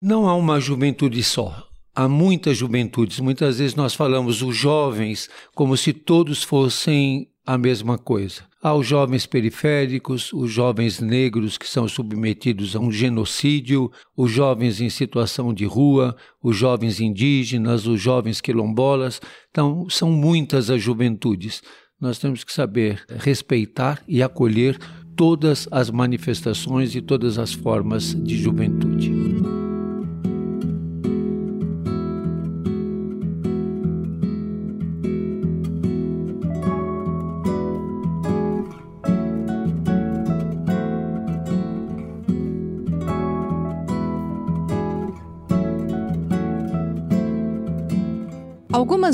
Não há uma juventude só. Há muitas juventudes. Muitas vezes nós falamos os jovens como se todos fossem a mesma coisa. Há os jovens periféricos, os jovens negros que são submetidos a um genocídio, os jovens em situação de rua, os jovens indígenas, os jovens quilombolas. Então, são muitas as juventudes. Nós temos que saber respeitar e acolher todas as manifestações e todas as formas de juventude.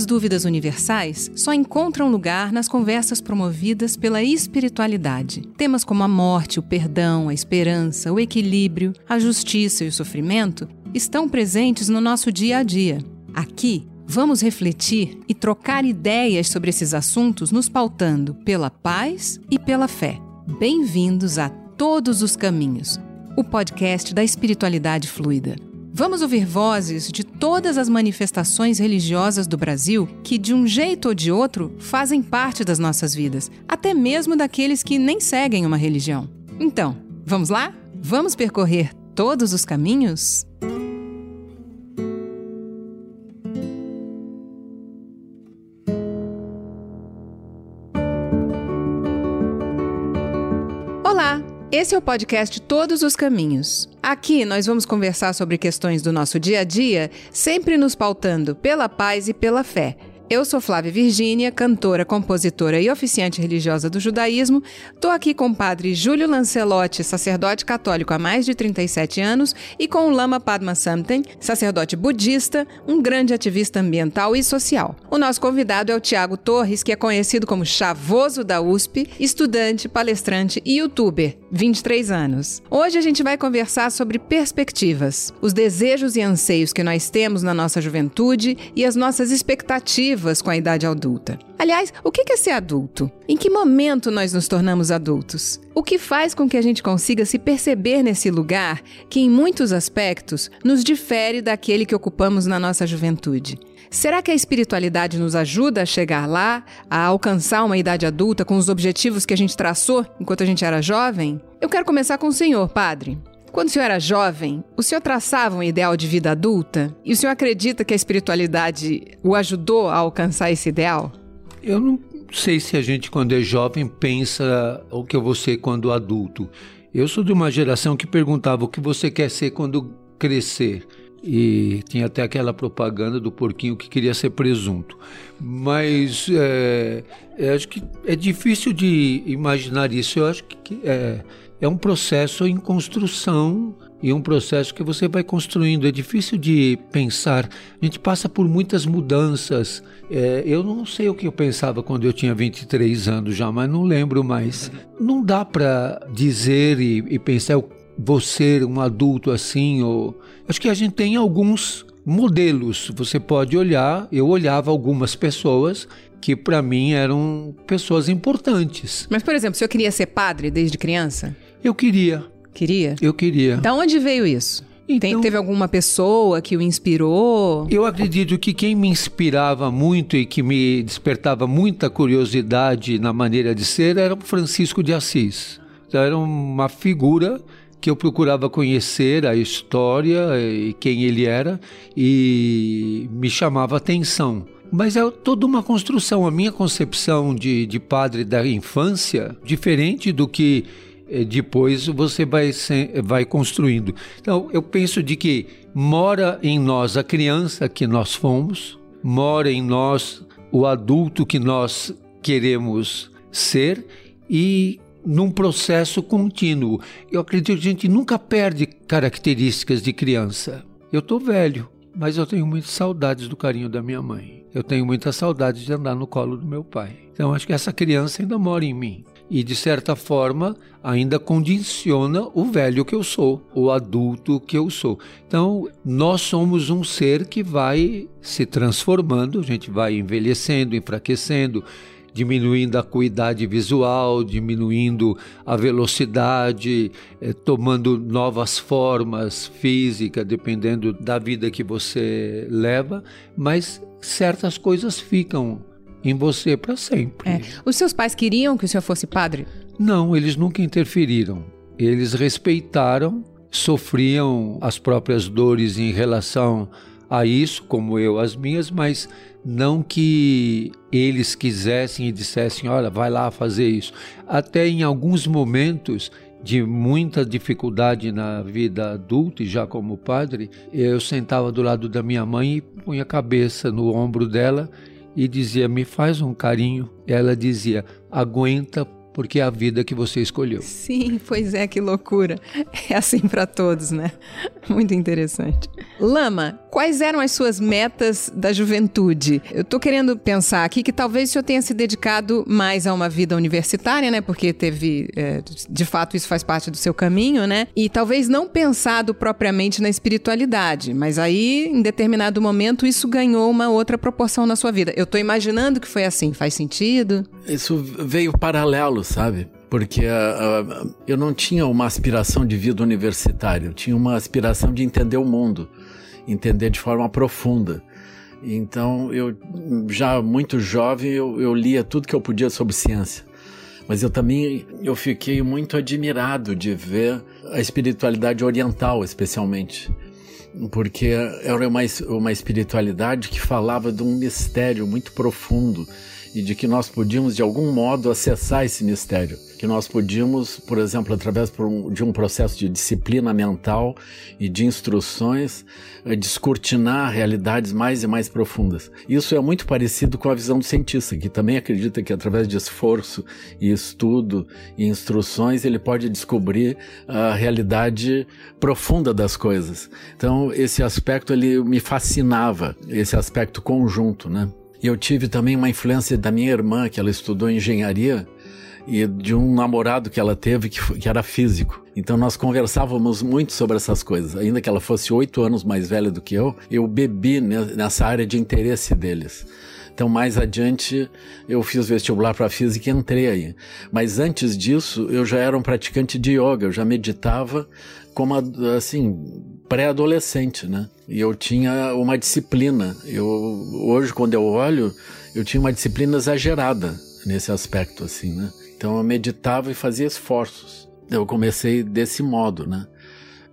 Algumas dúvidas universais só encontram lugar nas conversas promovidas pela espiritualidade. Temas como a morte, o perdão, a esperança, o equilíbrio, a justiça e o sofrimento estão presentes no nosso dia a dia. Aqui, vamos refletir e trocar ideias sobre esses assuntos, nos pautando pela paz e pela fé. Bem-vindos a Todos os Caminhos, o podcast da espiritualidade fluida. Vamos ouvir vozes de todas as manifestações religiosas do Brasil que, de um jeito ou de outro, fazem parte das nossas vidas, até mesmo daqueles que nem seguem uma religião. Então, vamos lá? Vamos percorrer todos os caminhos? Esse é o podcast Todos os Caminhos. Aqui nós vamos conversar sobre questões do nosso dia a dia, sempre nos pautando pela paz e pela fé eu sou Flávia Virgínia, cantora, compositora e oficiante religiosa do judaísmo. Estou aqui com o padre Júlio Lancelotti, sacerdote católico há mais de 37 anos, e com o Lama Padma Samten, sacerdote budista, um grande ativista ambiental e social. O nosso convidado é o Tiago Torres, que é conhecido como Chavoso da USP, estudante, palestrante e youtuber, 23 anos. Hoje a gente vai conversar sobre perspectivas, os desejos e anseios que nós temos na nossa juventude e as nossas expectativas com a idade adulta. Aliás, o que é ser adulto? Em que momento nós nos tornamos adultos? O que faz com que a gente consiga se perceber nesse lugar que, em muitos aspectos, nos difere daquele que ocupamos na nossa juventude? Será que a espiritualidade nos ajuda a chegar lá, a alcançar uma idade adulta com os objetivos que a gente traçou enquanto a gente era jovem? Eu quero começar com o senhor, padre. Quando o senhor era jovem, o senhor traçava um ideal de vida adulta? E o senhor acredita que a espiritualidade o ajudou a alcançar esse ideal? Eu não sei se a gente, quando é jovem, pensa o que eu vou ser quando adulto. Eu sou de uma geração que perguntava o que você quer ser quando crescer. E tinha até aquela propaganda do porquinho que queria ser presunto. Mas é, acho que é difícil de imaginar isso. Eu acho que é, é um processo em construção e um processo que você vai construindo. É difícil de pensar. A gente passa por muitas mudanças. É, eu não sei o que eu pensava quando eu tinha 23 anos já, mas não lembro mais. Não dá para dizer e, e pensar vou ser um adulto assim ou acho que a gente tem alguns modelos. Você pode olhar, eu olhava algumas pessoas que para mim eram pessoas importantes. Mas por exemplo, o senhor queria ser padre desde criança? Eu queria. Queria? Eu queria. Da onde veio isso? Então, Tem, teve alguma pessoa que o inspirou? Eu acredito que quem me inspirava muito e que me despertava muita curiosidade na maneira de ser era o Francisco de Assis. Então, era uma figura que eu procurava conhecer a história e quem ele era e me chamava atenção. Mas é toda uma construção. A minha concepção de, de padre da infância, diferente do que é, depois você vai, vai construindo. Então, eu penso de que mora em nós a criança que nós fomos, mora em nós o adulto que nós queremos ser e num processo contínuo. Eu acredito que a gente nunca perde características de criança. Eu estou velho, mas eu tenho muitas saudades do carinho da minha mãe. Eu tenho muitas saudades de andar no colo do meu pai. Então acho que essa criança ainda mora em mim e, de certa forma, ainda condiciona o velho que eu sou, o adulto que eu sou. Então, nós somos um ser que vai se transformando, a gente vai envelhecendo, enfraquecendo, diminuindo a acuidade visual, diminuindo a velocidade, eh, tomando novas formas físicas, dependendo da vida que você leva, mas certas coisas ficam em você para sempre. É. Os seus pais queriam que o senhor fosse padre? Não, eles nunca interferiram. Eles respeitaram, sofriam as próprias dores em relação a isso, como eu as minhas, mas não que eles quisessem e dissessem, olha, vai lá fazer isso. Até em alguns momentos de muita dificuldade na vida adulta e já como padre, eu sentava do lado da minha mãe e punha a cabeça no ombro dela e dizia: "Me faz um carinho". Ela dizia: "Aguenta porque é a vida que você escolheu. Sim, pois é, que loucura. É assim para todos, né? Muito interessante. Lama, quais eram as suas metas da juventude? Eu tô querendo pensar aqui que talvez o senhor tenha se dedicado mais a uma vida universitária, né? Porque teve, é, de fato, isso faz parte do seu caminho, né? E talvez não pensado propriamente na espiritualidade, mas aí, em determinado momento, isso ganhou uma outra proporção na sua vida. Eu tô imaginando que foi assim, faz sentido? Isso veio paralelo, sabe? Porque uh, eu não tinha uma aspiração de vida universitária, eu tinha uma aspiração de entender o mundo, entender de forma profunda. Então, eu já muito jovem, eu, eu lia tudo que eu podia sobre ciência. Mas eu também eu fiquei muito admirado de ver a espiritualidade oriental, especialmente porque era uma, uma espiritualidade que falava de um mistério muito profundo e de que nós podíamos de algum modo acessar esse mistério, que nós podíamos, por exemplo, através de um processo de disciplina mental e de instruções, eh, descortinar realidades mais e mais profundas. Isso é muito parecido com a visão do cientista, que também acredita que através de esforço e estudo e instruções ele pode descobrir a realidade profunda das coisas. Então, esse aspecto ele me fascinava, esse aspecto conjunto, né? E eu tive também uma influência da minha irmã, que ela estudou engenharia, e de um namorado que ela teve que, que era físico. Então nós conversávamos muito sobre essas coisas. Ainda que ela fosse oito anos mais velha do que eu, eu bebi nessa área de interesse deles. Então, mais adiante, eu fiz vestibular para física e entrei aí. Mas antes disso, eu já era um praticante de yoga, eu já meditava como, assim, pré-adolescente, né? E eu tinha uma disciplina. Eu, hoje, quando eu olho, eu tinha uma disciplina exagerada nesse aspecto, assim, né? Então, eu meditava e fazia esforços. Eu comecei desse modo, né?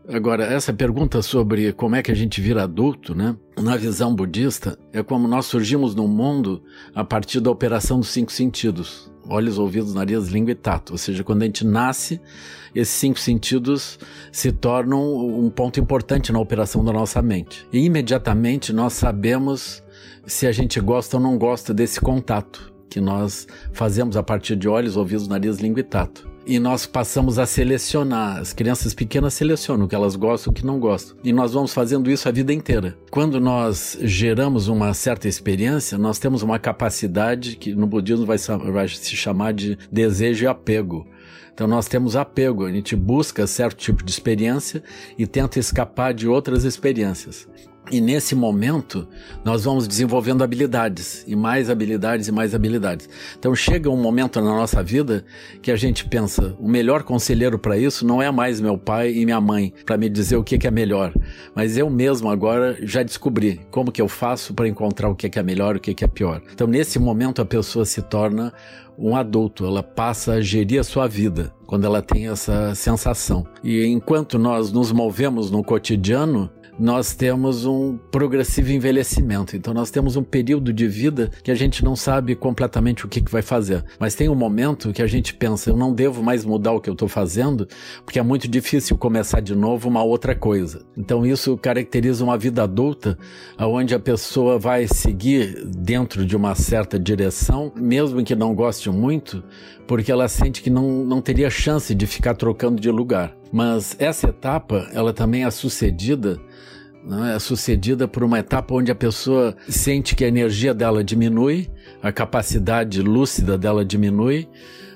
Agora, essa pergunta sobre como é que a gente vira adulto, né? Na visão budista, é como nós surgimos no mundo a partir da operação dos cinco sentidos: olhos, ouvidos, nariz, língua e tato. Ou seja, quando a gente nasce, esses cinco sentidos se tornam um ponto importante na operação da nossa mente. E imediatamente nós sabemos se a gente gosta ou não gosta desse contato que nós fazemos a partir de olhos, ouvidos, nariz, língua e tato e nós passamos a selecionar. As crianças pequenas selecionam o que elas gostam e o que não gostam. E nós vamos fazendo isso a vida inteira. Quando nós geramos uma certa experiência, nós temos uma capacidade que no budismo vai, vai se chamar de desejo e apego. Então nós temos apego, a gente busca certo tipo de experiência e tenta escapar de outras experiências. E nesse momento, nós vamos desenvolvendo habilidades, e mais habilidades e mais habilidades. Então chega um momento na nossa vida que a gente pensa: o melhor conselheiro para isso não é mais meu pai e minha mãe para me dizer o que, é melhor, mas eu mesmo agora já descobri como que eu faço para encontrar o que, que é melhor o que, que é pior. Então nesse momento a pessoa se torna um adulto, ela passa a gerir a sua vida quando ela tem essa sensação. E enquanto nós nos movemos no cotidiano, nós temos um progressivo envelhecimento. Então, nós temos um período de vida que a gente não sabe completamente o que, que vai fazer. Mas tem um momento que a gente pensa: eu não devo mais mudar o que eu estou fazendo, porque é muito difícil começar de novo uma outra coisa. Então, isso caracteriza uma vida adulta, onde a pessoa vai seguir dentro de uma certa direção, mesmo que não goste muito, porque ela sente que não, não teria chance de ficar trocando de lugar. Mas essa etapa, ela também é sucedida né? é sucedida por uma etapa onde a pessoa sente que a energia dela diminui, a capacidade lúcida dela diminui,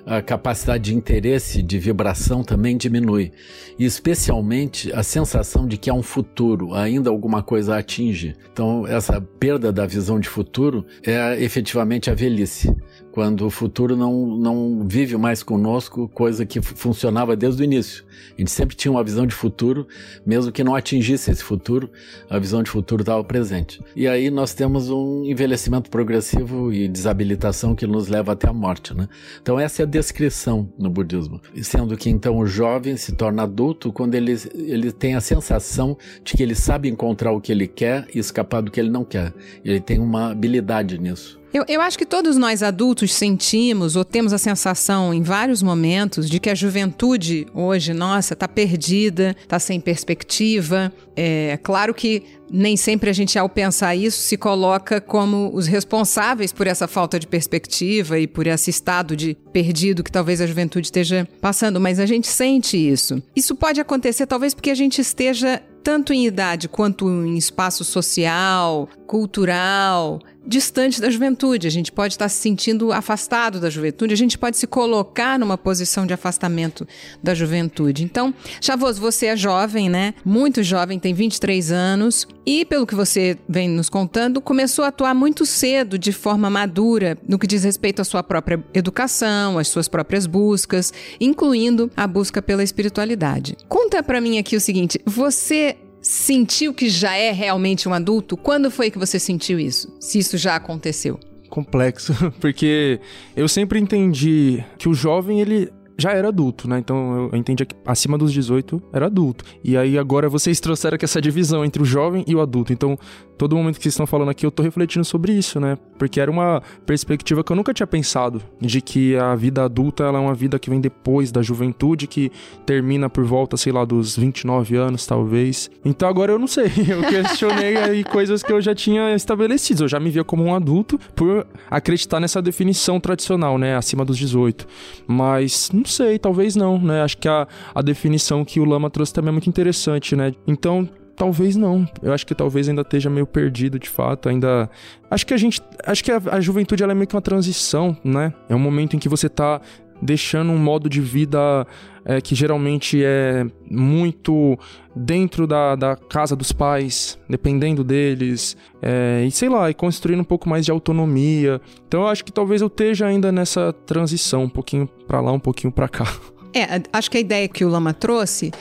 a capacidade de interesse, de vibração também diminui. E especialmente a sensação de que há um futuro, ainda alguma coisa atinge. Então, essa perda da visão de futuro é efetivamente a velhice. Quando o futuro não, não vive mais conosco, coisa que funcionava desde o início. A gente sempre tinha uma visão de futuro, mesmo que não atingisse esse futuro, a visão de futuro estava presente. E aí nós temos um envelhecimento progressivo e desabilitação que nos leva até a morte, né? Então essa é a descrição no budismo, sendo que então o jovem se torna adulto quando ele, ele tem a sensação de que ele sabe encontrar o que ele quer e escapar do que ele não quer. Ele tem uma habilidade nisso. Eu, eu acho que todos nós adultos sentimos ou temos a sensação em vários momentos de que a juventude hoje, nossa, está perdida, está sem perspectiva. É claro que nem sempre a gente, ao pensar isso, se coloca como os responsáveis por essa falta de perspectiva e por esse estado de perdido que talvez a juventude esteja passando, mas a gente sente isso. Isso pode acontecer talvez porque a gente esteja tanto em idade quanto em espaço social, cultural, distante da juventude. A gente pode estar se sentindo afastado da juventude, a gente pode se colocar numa posição de afastamento da juventude. Então, Chavoso, você é jovem, né? Muito jovem, tem 23 anos e, pelo que você vem nos contando, começou a atuar muito cedo, de forma madura, no que diz respeito à sua própria educação, às suas próprias buscas, incluindo a busca pela espiritualidade. Conta para mim aqui o seguinte: você sentiu que já é realmente um adulto? Quando foi que você sentiu isso? Se isso já aconteceu? Complexo, porque eu sempre entendi que o jovem ele já era adulto, né? Então eu entendia que acima dos 18 era adulto. E aí agora vocês trouxeram aqui essa divisão entre o jovem e o adulto. Então todo momento que vocês estão falando aqui, eu tô refletindo sobre isso, né? Porque era uma perspectiva que eu nunca tinha pensado, de que a vida adulta ela é uma vida que vem depois da juventude, que termina por volta, sei lá, dos 29 anos, talvez. Então agora eu não sei, eu questionei aí coisas que eu já tinha estabelecido, eu já me via como um adulto por acreditar nessa definição tradicional, né, acima dos 18. Mas não sei, talvez não, né? Acho que a, a definição que o Lama trouxe também é muito interessante, né? Então, Talvez não. Eu acho que talvez ainda esteja meio perdido, de fato. Ainda. Acho que a gente. Acho que a, a juventude é meio que uma transição, né? É um momento em que você tá deixando um modo de vida é, que geralmente é muito dentro da, da casa dos pais, dependendo deles, é, e sei lá, e construindo um pouco mais de autonomia. Então eu acho que talvez eu esteja ainda nessa transição, um pouquinho para lá, um pouquinho para cá. É, acho que a ideia que o Lama trouxe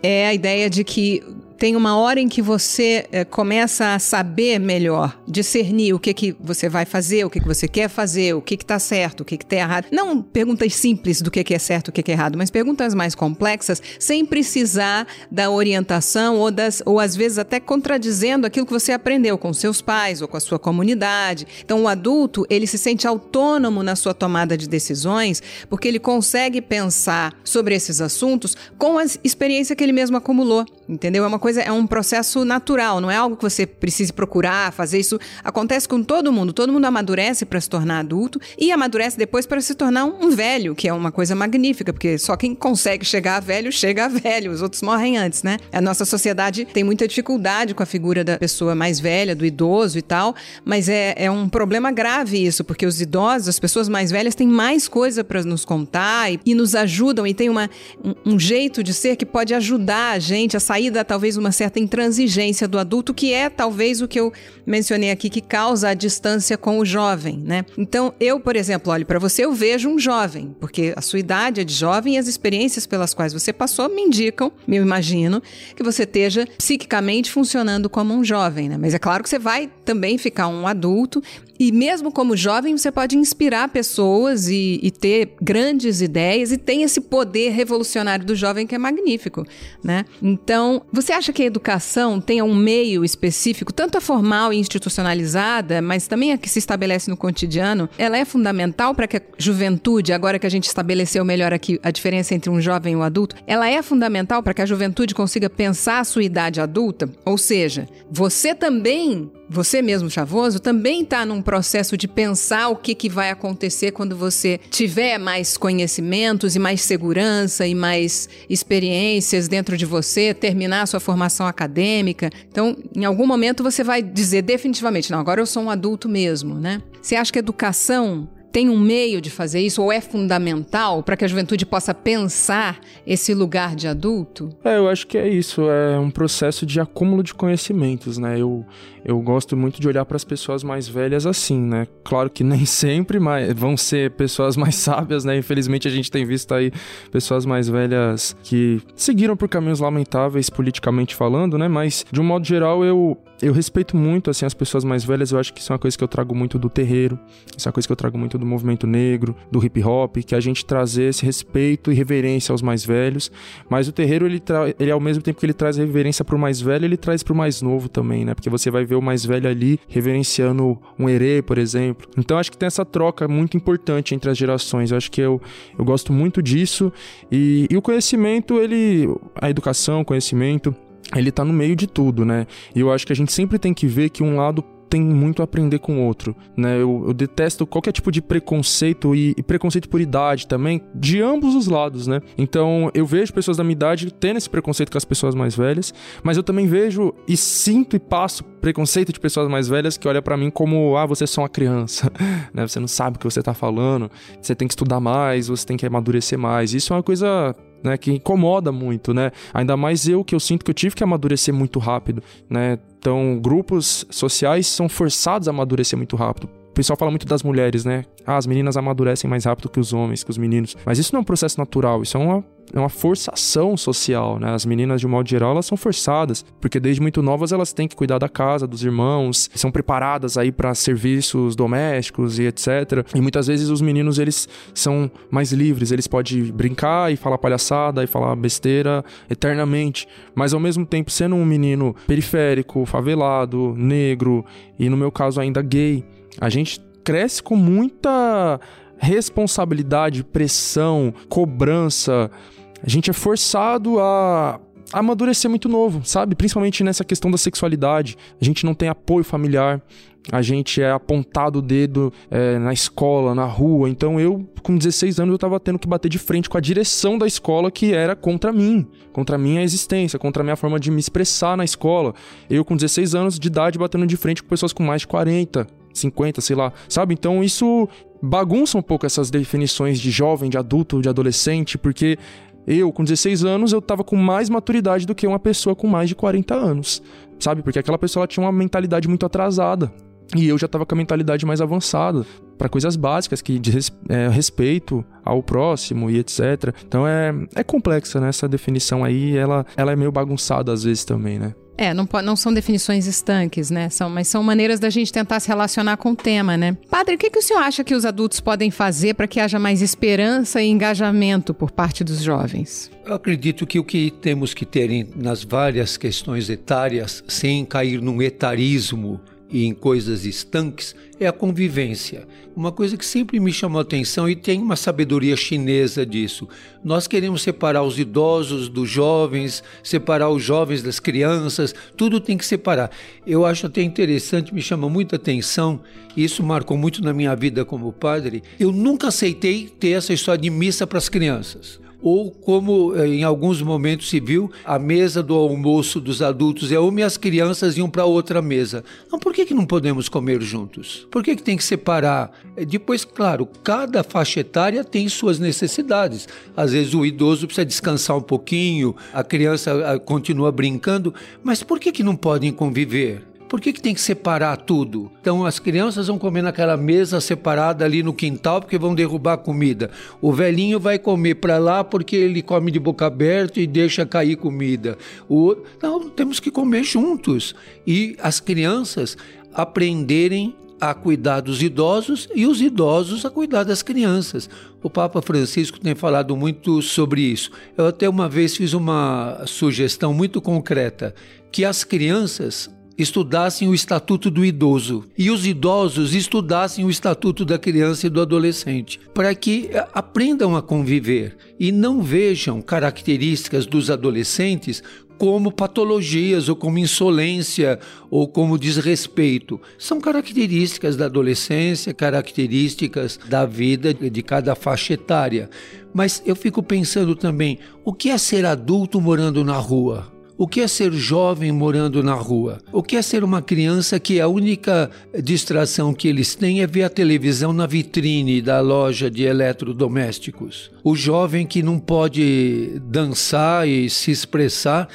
é a ideia de que tem uma hora em que você é, começa a saber melhor, discernir o que, que você vai fazer, o que, que você quer fazer, o que está certo, o que está errado. Não perguntas simples do que, que é certo, o que, que é errado, mas perguntas mais complexas, sem precisar da orientação ou, das, ou às vezes até contradizendo aquilo que você aprendeu com seus pais ou com a sua comunidade. Então, o adulto, ele se sente autônomo na sua tomada de decisões, porque ele consegue pensar sobre esses assuntos com a experiência que ele mesmo acumulou, entendeu? É uma coisa é um processo natural, não é algo que você precise procurar, fazer isso. Acontece com todo mundo. Todo mundo amadurece para se tornar adulto e amadurece depois para se tornar um velho, que é uma coisa magnífica, porque só quem consegue chegar a velho chega a velho, os outros morrem antes, né? A nossa sociedade tem muita dificuldade com a figura da pessoa mais velha, do idoso e tal, mas é, é um problema grave isso, porque os idosos, as pessoas mais velhas, têm mais coisa para nos contar e, e, nos ajudam e tem uma, um, um jeito de ser que pode ajudar a gente a sair da talvez uma uma certa intransigência do adulto, que é talvez o que eu mencionei aqui, que causa a distância com o jovem, né? Então, eu, por exemplo, olho para você, eu vejo um jovem, porque a sua idade é de jovem e as experiências pelas quais você passou me indicam, me imagino, que você esteja psiquicamente funcionando como um jovem, né? Mas é claro que você vai também ficar um adulto e mesmo como jovem, você pode inspirar pessoas e, e, ter grandes ideias e tem esse poder revolucionário do jovem que é magnífico, né? Então, você acha que a educação tem um meio específico, tanto a formal e institucionalizada, mas também a que se estabelece no cotidiano, ela é fundamental para que a juventude, agora que a gente estabeleceu melhor aqui a diferença entre um jovem e um adulto, ela é fundamental para que a juventude consiga pensar a sua idade adulta? Ou seja, você também você mesmo, Chavoso, também está num processo de pensar o que, que vai acontecer quando você tiver mais conhecimentos e mais segurança e mais experiências dentro de você, terminar a sua formação acadêmica. Então, em algum momento você vai dizer definitivamente, não, agora eu sou um adulto mesmo, né? Você acha que educação tem um meio de fazer isso ou é fundamental para que a juventude possa pensar esse lugar de adulto? É, eu acho que é isso, é um processo de acúmulo de conhecimentos, né? Eu, eu gosto muito de olhar para as pessoas mais velhas assim, né? Claro que nem sempre mas vão ser pessoas mais sábias, né? Infelizmente a gente tem visto aí pessoas mais velhas que seguiram por caminhos lamentáveis politicamente falando, né? Mas de um modo geral eu eu respeito muito assim as pessoas mais velhas, eu acho que isso é uma coisa que eu trago muito do terreiro, isso é uma coisa que eu trago muito do movimento negro, do hip hop, que é a gente trazer esse respeito e reverência aos mais velhos, mas o terreiro ele, ele ao mesmo tempo que ele traz reverência pro mais velho, ele traz pro mais novo também, né? Porque você vai ver o mais velho ali reverenciando um herê, por exemplo. Então acho que tem essa troca muito importante entre as gerações. Eu acho que eu, eu gosto muito disso e, e o conhecimento, ele a educação, conhecimento ele tá no meio de tudo, né? E eu acho que a gente sempre tem que ver que um lado tem muito a aprender com o outro, né? Eu, eu detesto qualquer tipo de preconceito e, e, preconceito por idade também, de ambos os lados, né? Então eu vejo pessoas da minha idade tendo esse preconceito com as pessoas mais velhas, mas eu também vejo e sinto e passo preconceito de pessoas mais velhas que olham para mim como, ah, você é só uma criança, né? Você não sabe o que você tá falando, você tem que estudar mais, você tem que amadurecer mais. Isso é uma coisa né, que incomoda muito, né? Ainda mais eu que eu sinto que eu tive que amadurecer muito rápido, né? Então, grupos sociais são forçados a amadurecer muito rápido. Pessoal fala muito das mulheres, né? Ah, as meninas amadurecem mais rápido que os homens, que os meninos. Mas isso não é um processo natural, isso é uma é uma forçação social, né? As meninas, de um modo geral, elas são forçadas, porque desde muito novas elas têm que cuidar da casa, dos irmãos, são preparadas aí para serviços domésticos e etc. E muitas vezes os meninos, eles são mais livres, eles podem brincar e falar palhaçada e falar besteira eternamente, mas ao mesmo tempo sendo um menino periférico, favelado, negro e no meu caso ainda gay, a gente cresce com muita responsabilidade, pressão, cobrança. A gente é forçado a amadurecer muito novo, sabe? Principalmente nessa questão da sexualidade. A gente não tem apoio familiar, a gente é apontado o dedo é, na escola, na rua. Então eu, com 16 anos, eu tava tendo que bater de frente com a direção da escola que era contra mim, contra a minha existência, contra a minha forma de me expressar na escola. Eu, com 16 anos de idade, batendo de frente com pessoas com mais de 40, 50, sei lá, sabe? Então isso bagunça um pouco essas definições de jovem, de adulto, de adolescente, porque eu, com 16 anos, eu tava com mais maturidade do que uma pessoa com mais de 40 anos, sabe? Porque aquela pessoa tinha uma mentalidade muito atrasada. E eu já tava com a mentalidade mais avançada para coisas básicas que diz é, respeito ao próximo e etc. Então é, é complexa, né? Essa definição aí, ela, ela é meio bagunçada às vezes também, né? É, não, não são definições estanques, né? São, mas são maneiras da gente tentar se relacionar com o tema, né? Padre, o que, que o senhor acha que os adultos podem fazer para que haja mais esperança e engajamento por parte dos jovens? Eu acredito que o que temos que ter nas várias questões etárias, sem cair num etarismo e em coisas estanques é a convivência. Uma coisa que sempre me chamou a atenção e tem uma sabedoria chinesa disso. Nós queremos separar os idosos dos jovens, separar os jovens das crianças, tudo tem que separar. Eu acho até interessante, me chama muita atenção, e isso marcou muito na minha vida como padre. Eu nunca aceitei ter essa história de missa para as crianças ou como eh, em alguns momentos se viu, a mesa do almoço dos adultos é uma e as crianças iam para outra mesa. Então por que, que não podemos comer juntos? Por que, que tem que separar? Eh, depois, claro, cada faixa etária tem suas necessidades. Às vezes o idoso precisa descansar um pouquinho, a criança ah, continua brincando, mas por que, que não podem conviver? Por que, que tem que separar tudo? Então as crianças vão comer naquela mesa separada ali no quintal porque vão derrubar a comida. O velhinho vai comer para lá porque ele come de boca aberta e deixa cair comida. O... Não, temos que comer juntos. E as crianças aprenderem a cuidar dos idosos e os idosos a cuidar das crianças. O Papa Francisco tem falado muito sobre isso. Eu até uma vez fiz uma sugestão muito concreta que as crianças estudassem o Estatuto do Idoso e os idosos estudassem o Estatuto da Criança e do Adolescente, para que eh, aprendam a conviver e não vejam características dos adolescentes como patologias ou como insolência ou como desrespeito. São características da adolescência, características da vida de cada faixa etária. Mas eu fico pensando também, o que é ser adulto morando na rua? O que é ser jovem morando na rua? O que é ser uma criança que a única distração que eles têm é ver a televisão na vitrine da loja de eletrodomésticos? O jovem que não pode dançar e se expressar,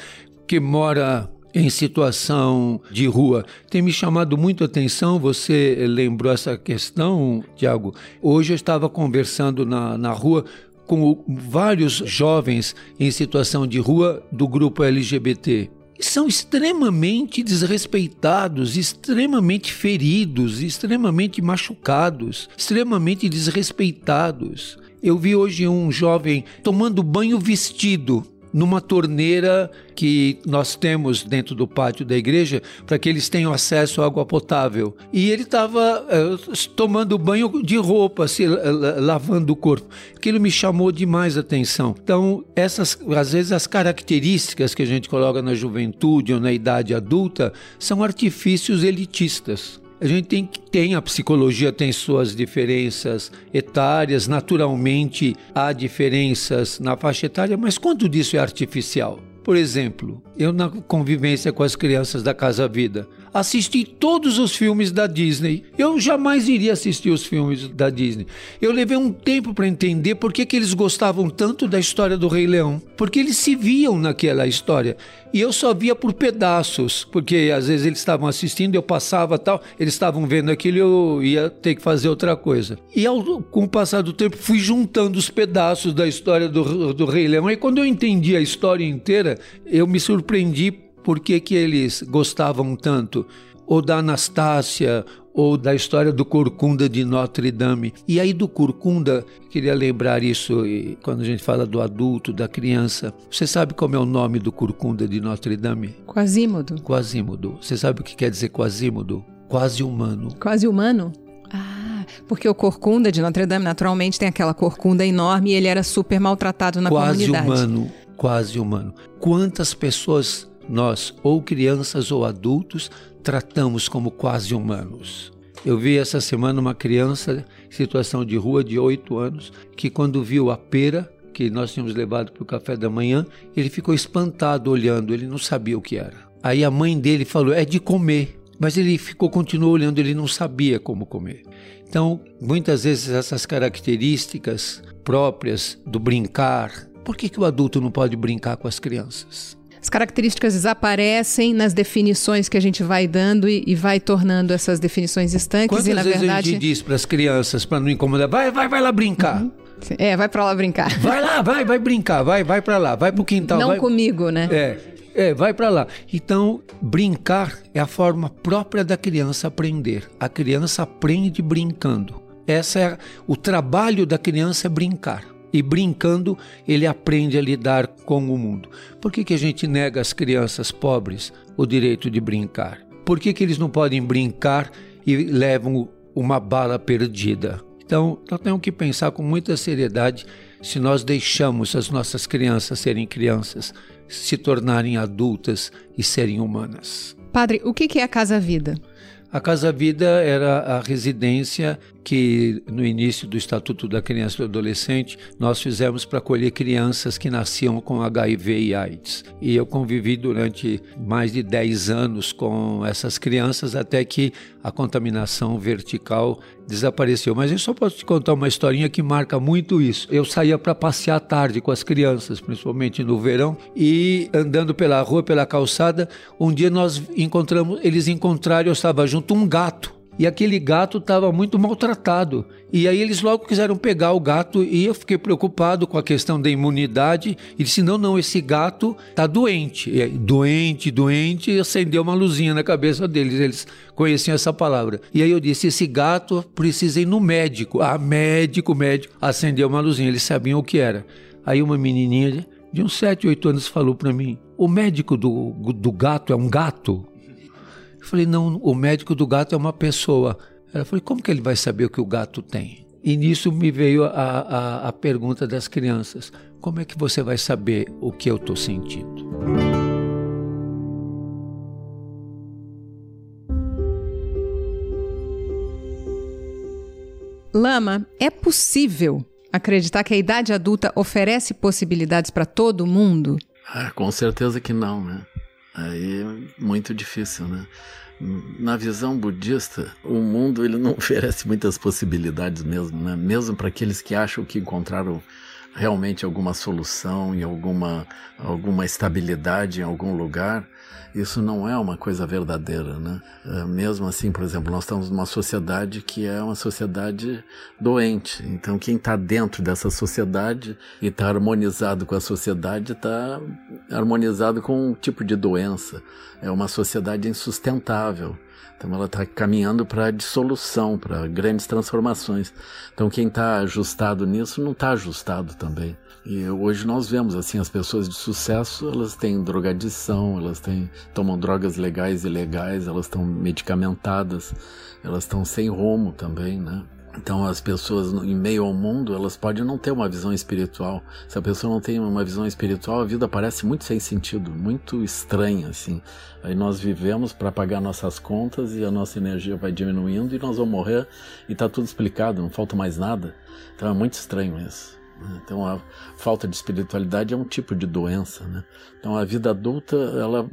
que mora em situação de rua. Tem me chamado muito a atenção, você lembrou essa questão, Tiago? Hoje eu estava conversando na, na rua com vários jovens em situação de rua do grupo LGBT. São extremamente desrespeitados, extremamente feridos, extremamente machucados, extremamente desrespeitados. Eu vi hoje um jovem tomando banho vestido numa torneira que nós temos dentro do pátio da igreja para que eles tenham acesso à água potável. E ele estava uh, tomando banho de roupa, se, uh, lavando o corpo. Aquilo me chamou demais a atenção. Então, essas, às vezes, as características que a gente coloca na juventude ou na idade adulta são artifícios elitistas. A gente tem que tem a psicologia tem suas diferenças etárias, naturalmente há diferenças na faixa etária, mas quanto disso é artificial? Por exemplo, eu na convivência com as crianças da Casa Vida, assisti todos os filmes da Disney. Eu jamais iria assistir os filmes da Disney. Eu levei um tempo para entender por que, que eles gostavam tanto da história do Rei Leão. Porque eles se viam naquela história. E eu só via por pedaços, porque às vezes eles estavam assistindo, eu passava tal, eles estavam vendo aquilo eu ia ter que fazer outra coisa. E ao, com o passar do tempo, fui juntando os pedaços da história do, do Rei Leão. E quando eu entendi a história inteira, eu me surpreendi por que, que eles gostavam tanto. Ou da Anastácia, ou da história do Corcunda de Notre Dame. E aí do Corcunda, queria lembrar isso quando a gente fala do adulto, da criança. Você sabe como é o nome do Corcunda de Notre Dame? Quasímodo. Quasímodo. Você sabe o que quer dizer Quasímodo? Quase humano. Quase humano? Ah, porque o corcunda de Notre Dame naturalmente tem aquela corcunda enorme e ele era super maltratado na quase comunidade. Quase humano, quase humano. Quantas pessoas nós, ou crianças ou adultos, tratamos como quase humanos. Eu vi essa semana uma criança em situação de rua de 8 anos que, quando viu a pera que nós tínhamos levado para o café da manhã, ele ficou espantado olhando, ele não sabia o que era. Aí a mãe dele falou: é de comer. Mas ele ficou, continuou olhando, ele não sabia como comer. Então, muitas vezes essas características próprias do brincar, por que, que o adulto não pode brincar com as crianças? As características desaparecem nas definições que a gente vai dando e, e vai tornando essas definições estanques. Quantas e, na vezes verdade... a gente diz para as crianças, para não incomodar, vai, vai, vai lá brincar. Uhum. É, vai para lá brincar. Vai lá, vai, vai brincar, vai, vai para lá, vai pro quintal. Não vai... comigo, né? É, é, vai para lá. Então, brincar é a forma própria da criança aprender. A criança aprende brincando. Essa é o trabalho da criança é brincar. E brincando, ele aprende a lidar com o mundo. Por que, que a gente nega às crianças pobres o direito de brincar? Por que, que eles não podem brincar e levam uma bala perdida? Então, nós temos que pensar com muita seriedade se nós deixamos as nossas crianças serem crianças, se tornarem adultas e serem humanas. Padre, o que é a Casa Vida? A Casa Vida era a residência que no início do Estatuto da Criança e do Adolescente nós fizemos para acolher crianças que nasciam com HIV e AIDS. E eu convivi durante mais de 10 anos com essas crianças até que a contaminação vertical desapareceu. Mas eu só posso te contar uma historinha que marca muito isso. Eu saía para passear à tarde com as crianças, principalmente no verão, e andando pela rua, pela calçada, um dia nós encontramos, eles encontraram, eu estava junto, um gato e aquele gato estava muito maltratado. E aí eles logo quiseram pegar o gato e eu fiquei preocupado com a questão da imunidade. E disse: não, não, esse gato está doente. E aí, doente, doente, e acendeu uma luzinha na cabeça deles. Eles conheciam essa palavra. E aí eu disse: esse gato precisa ir no médico. Ah, médico, médico. Acendeu uma luzinha, eles sabiam o que era. Aí uma menininha de uns 7, 8 anos falou para mim: o médico do, do gato é um gato? Eu falei, não, o médico do gato é uma pessoa. Ela falou, como que ele vai saber o que o gato tem? E nisso me veio a, a, a pergunta das crianças: como é que você vai saber o que eu estou sentindo? Lama, é possível acreditar que a idade adulta oferece possibilidades para todo mundo? Ah, com certeza que não, né? Aí muito difícil, né? Na visão budista, o mundo ele não oferece muitas possibilidades mesmo, né? Mesmo para aqueles que acham que encontraram realmente alguma solução e alguma, alguma estabilidade em algum lugar, isso não é uma coisa verdadeira, né? É, mesmo assim, por exemplo, nós estamos numa sociedade que é uma sociedade doente. Então, quem está dentro dessa sociedade e está harmonizado com a sociedade está harmonizado com um tipo de doença. É uma sociedade insustentável. Então ela está caminhando para dissolução, para grandes transformações. Então quem está ajustado nisso não está ajustado também. E hoje nós vemos assim as pessoas de sucesso, elas têm drogadição, elas têm tomam drogas legais e ilegais, elas estão medicamentadas, elas estão sem rumo também, né? Então as pessoas em meio ao mundo, elas podem não ter uma visão espiritual. Se a pessoa não tem uma visão espiritual, a vida parece muito sem sentido, muito estranha assim. Aí nós vivemos para pagar nossas contas e a nossa energia vai diminuindo e nós vamos morrer e está tudo explicado, não falta mais nada. Então é muito estranho isso. Então a falta de espiritualidade é um tipo de doença, né? Então a vida adulta, ela,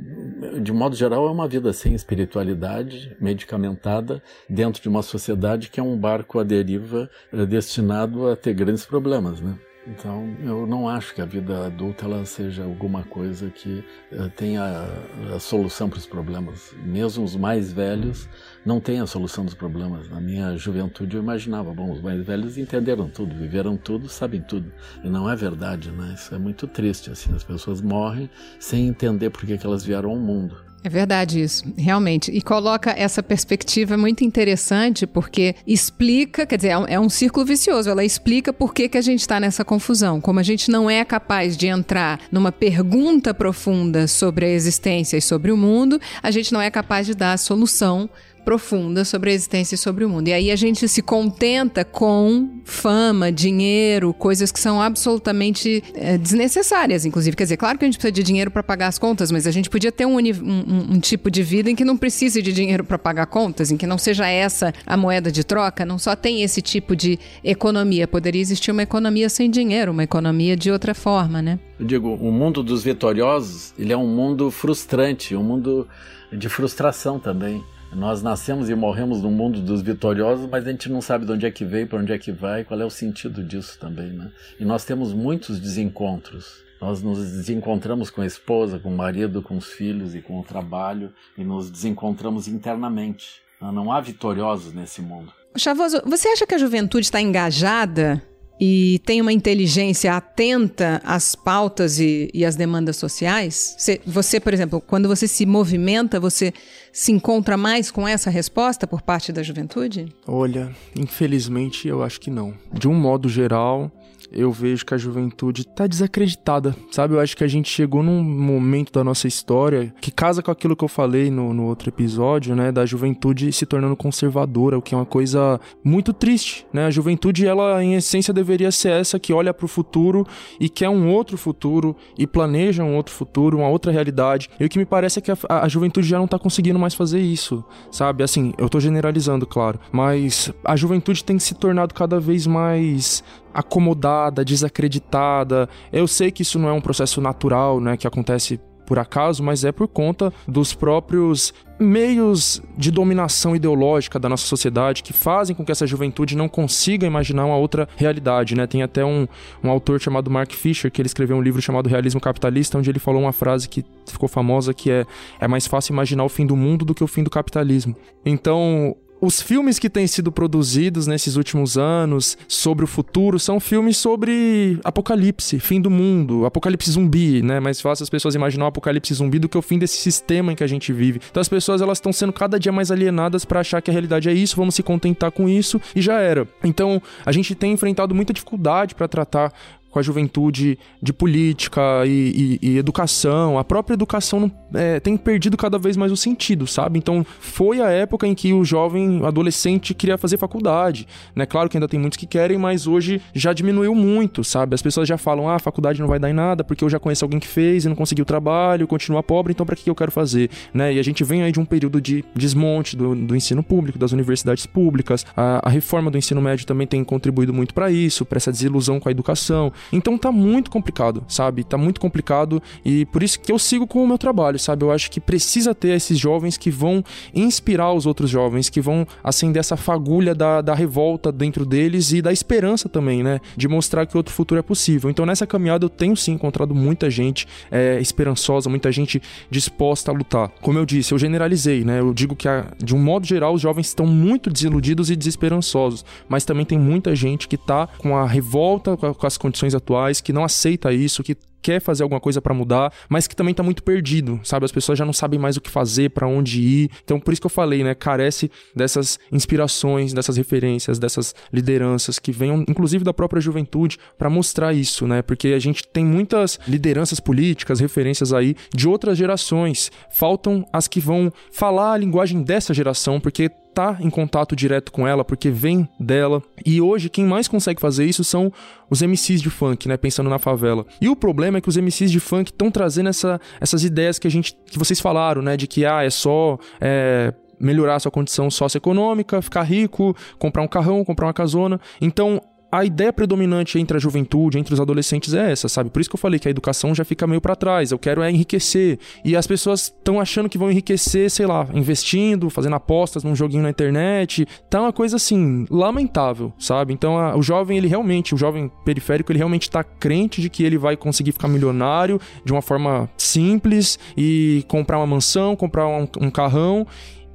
de modo geral, é uma vida sem espiritualidade, medicamentada, dentro de uma sociedade que é um barco à deriva eh, destinado a ter grandes problemas, né? Então, eu não acho que a vida adulta ela seja alguma coisa que uh, tenha a, solução para os problemas. Mesmo os mais velhos não têm a solução dos problemas. Na minha juventude eu imaginava, bom, os mais velhos entenderam tudo, viveram tudo, sabem tudo. E não é verdade, né? Isso é muito triste, assim. As pessoas morrem sem entender por que, que elas vieram ao mundo. É verdade isso, realmente. E coloca essa perspectiva muito interessante, porque explica, quer dizer, é um, é círculo vicioso. Ela explica por que, que a gente está nessa confusão. Como a gente não é capaz de entrar numa pergunta profunda sobre a existência e sobre o mundo, a gente não é capaz de dar a solução profunda sobre a existência e sobre o mundo. E aí a gente se contenta com fama, dinheiro, coisas que são absolutamente é, desnecessárias, inclusive. Quer dizer, claro que a gente precisa de dinheiro para pagar as contas, mas a gente podia ter um, um, um tipo de vida em que não precise de dinheiro para pagar contas, em que não seja essa a moeda de troca, não só tem esse tipo de economia. Poderia existir uma economia sem dinheiro, uma economia de outra forma, né? Eu digo, o mundo dos vitoriosos, ele é um mundo frustrante, um mundo de frustração também. Nós nascemos e morremos no mundo dos vitoriosos, mas a gente não sabe de onde é que veio, para onde é que vai, qual é o sentido disso também, né? E nós temos muitos desencontros. Nós nos desencontramos com a esposa, com o marido, com os filhos e com o trabalho, e nos desencontramos internamente. Não há vitoriosos nesse mundo. Chavoso, você acha que a juventude está engajada e tem uma inteligência atenta às pautas e, e às demandas sociais? Você, você, por exemplo, quando você se movimenta, você se encontra mais com essa resposta por parte da juventude? Olha, infelizmente eu acho que não. De um modo geral, eu vejo que a juventude tá desacreditada, sabe? Eu acho que a gente chegou num momento da nossa história que casa com aquilo que eu falei no, no outro episódio, né? Da juventude se tornando conservadora, o que é uma coisa muito triste, né? A juventude, ela em essência deveria ser essa que olha para o futuro e quer um outro futuro e planeja um outro futuro, uma outra realidade. E o que me parece é que a, a juventude já não tá conseguindo mais fazer isso, sabe? Assim, eu tô generalizando, claro, mas a juventude tem se tornado cada vez mais acomodada, desacreditada. Eu sei que isso não é um processo natural, né, que acontece por acaso, mas é por conta dos próprios meios de dominação ideológica da nossa sociedade que fazem com que essa juventude não consiga imaginar uma outra realidade, né? Tem até um, um autor chamado Mark Fisher que ele escreveu um livro chamado Realismo Capitalista, onde ele falou uma frase que ficou famosa que é é mais fácil imaginar o fim do mundo do que o fim do capitalismo. Então, os filmes que têm sido produzidos nesses últimos anos sobre o futuro são filmes sobre apocalipse, fim do mundo, apocalipse zumbi, né? Mais fácil as pessoas imaginar o apocalipse zumbi do que o fim desse sistema em que a gente vive. Então as pessoas elas estão sendo cada dia mais alienadas para achar que a realidade é isso, vamos se contentar com isso e já era. Então a gente tem enfrentado muita dificuldade para tratar com a juventude de política e, e, e educação. A própria educação é, tem perdido cada vez mais o sentido, sabe? Então, foi a época em que o jovem, adolescente, queria fazer faculdade. Né? Claro que ainda tem muitos que querem, mas hoje já diminuiu muito, sabe? As pessoas já falam, ah, a faculdade não vai dar em nada, porque eu já conheço alguém que fez e não conseguiu trabalho, continua pobre, então para que eu quero fazer? Né? E a gente vem aí de um período de desmonte do, do ensino público, das universidades públicas. A, a reforma do ensino médio também tem contribuído muito para isso, para essa desilusão com a educação. Então tá muito complicado, sabe? Tá muito complicado e por isso que eu sigo com o meu trabalho, sabe? Eu acho que precisa ter esses jovens que vão inspirar os outros jovens, que vão acender essa fagulha da, da revolta dentro deles e da esperança também, né? De mostrar que outro futuro é possível. Então nessa caminhada eu tenho sim encontrado muita gente é, esperançosa, muita gente disposta a lutar. Como eu disse, eu generalizei, né? Eu digo que de um modo geral os jovens estão muito desiludidos e desesperançosos, mas também tem muita gente que tá com a revolta com as condições atuais, que não aceita isso, que quer fazer alguma coisa para mudar, mas que também tá muito perdido, sabe? As pessoas já não sabem mais o que fazer, para onde ir. Então, por isso que eu falei, né? Carece dessas inspirações, dessas referências, dessas lideranças que venham, inclusive da própria juventude, para mostrar isso, né? Porque a gente tem muitas lideranças políticas, referências aí de outras gerações. Faltam as que vão falar a linguagem dessa geração, porque tá em contato direto com ela, porque vem dela. E hoje quem mais consegue fazer isso são os MCs de funk, né, pensando na favela. E o problema é que os MCs de funk estão trazendo essa, essas ideias que a gente que vocês falaram, né, de que ah, é só é, melhorar sua condição socioeconômica, ficar rico, comprar um carrão, comprar uma casona. Então, a ideia predominante entre a juventude, entre os adolescentes é essa, sabe? Por isso que eu falei que a educação já fica meio para trás. Eu quero é enriquecer. E as pessoas estão achando que vão enriquecer, sei lá, investindo, fazendo apostas num joguinho na internet. Tá uma coisa assim, lamentável, sabe? Então a, o jovem, ele realmente, o jovem periférico, ele realmente tá crente de que ele vai conseguir ficar milionário de uma forma simples e comprar uma mansão, comprar um, um carrão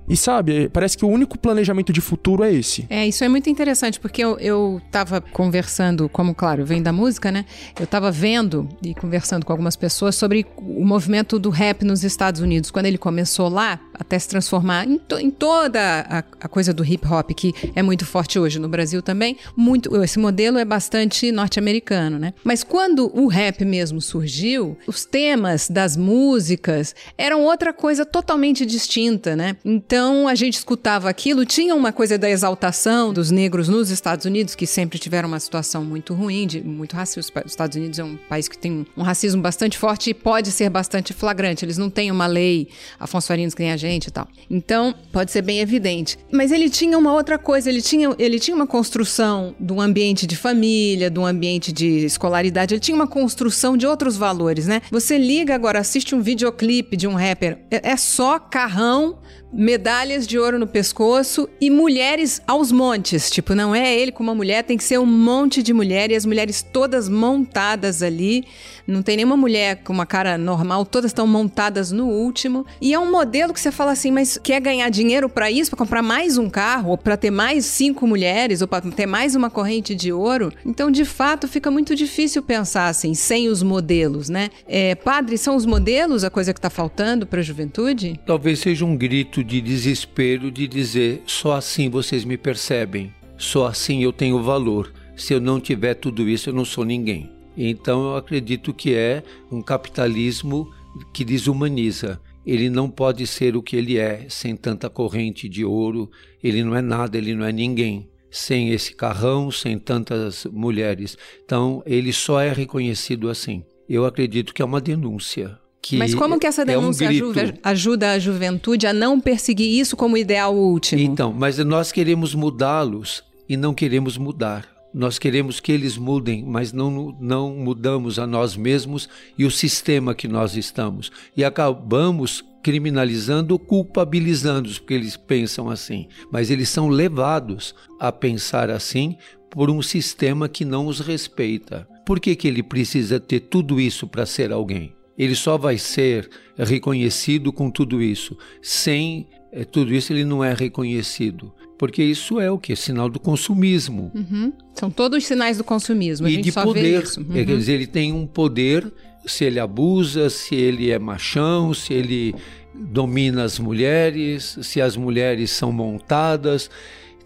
e sabe, parece que o único planejamento de futuro é esse. É, isso é muito interessante, porque eu, eu tava conversando, como claro, vem da música, né? Eu tava vendo e conversando com algumas pessoas sobre o movimento do rap nos Estados Unidos. Quando ele começou lá, até se transformar em, to, em toda a, a, coisa do hip hop, que é muito forte hoje no Brasil também, muito esse modelo é bastante norte-americano, né? Mas quando o rap mesmo surgiu, os temas das músicas eram outra coisa totalmente distinta, né? Então, então a gente escutava aquilo, tinha uma coisa da exaltação dos negros nos Estados Unidos, que sempre tiveram uma situação muito ruim, de, muito racista. Os Estados Unidos é um país que tem um racismo bastante forte e pode ser bastante flagrante. Eles não têm uma lei Afonso Farinos que nem a gente e tal. Então pode ser bem evidente. Mas ele tinha uma outra coisa, ele tinha, ele tinha uma construção de um ambiente de família, de um ambiente de escolaridade, ele tinha uma construção de outros valores, né? Você liga agora, assiste um videoclipe de um rapper, é, é só carrão, medalhas de ouro no pescoço e mulheres aos montes. Tipo, não é ele com uma mulher, tem que ser um monte de mulheres e as mulheres todas montadas ali. Não tem nenhuma mulher com uma cara normal, todas estão montadas no último. E é um modelo que você fala assim, mas quer ganhar dinheiro para isso, para comprar mais um carro, ou para ter mais cinco mulheres, ou para ter mais uma corrente de ouro? Então, de fato, fica muito difícil pensar assim, sem os modelos, né? É, padre, são os modelos a coisa que está faltando para a juventude? Talvez seja um grito de desespero de dizer: só assim vocês me percebem, só assim eu tenho valor. Se eu não tiver tudo isso, eu não sou ninguém. Então eu acredito que é um capitalismo que desumaniza. Ele não pode ser o que ele é sem tanta corrente de ouro. Ele não é nada, ele não é ninguém sem esse carrão, sem tantas mulheres. Então ele só é reconhecido assim. Eu acredito que é uma denúncia. Mas como que essa denúncia é um ajuda, ajuda, a juventude a não perseguir isso como ideal último? Então, mas nós queremos mudá-los e não queremos mudar. Nós queremos que eles mudem, mas não, não mudamos a nós mesmos e o sistema que nós estamos. E acabamos criminalizando, culpabilizando-os, porque eles pensam assim. Mas eles são levados a pensar assim por um sistema que não os respeita. Por que, que ele precisa ter tudo isso para ser alguém? Ele só vai ser reconhecido com tudo isso. Sem é, tudo isso, ele não é reconhecido. Porque isso é o que? Sinal do consumismo. Uhum. São todos sinais do consumismo. E de poder. Uhum. É, quer dizer, ele tem um poder, se ele abusa, se ele é machão, se ele domina as mulheres, se as mulheres são montadas.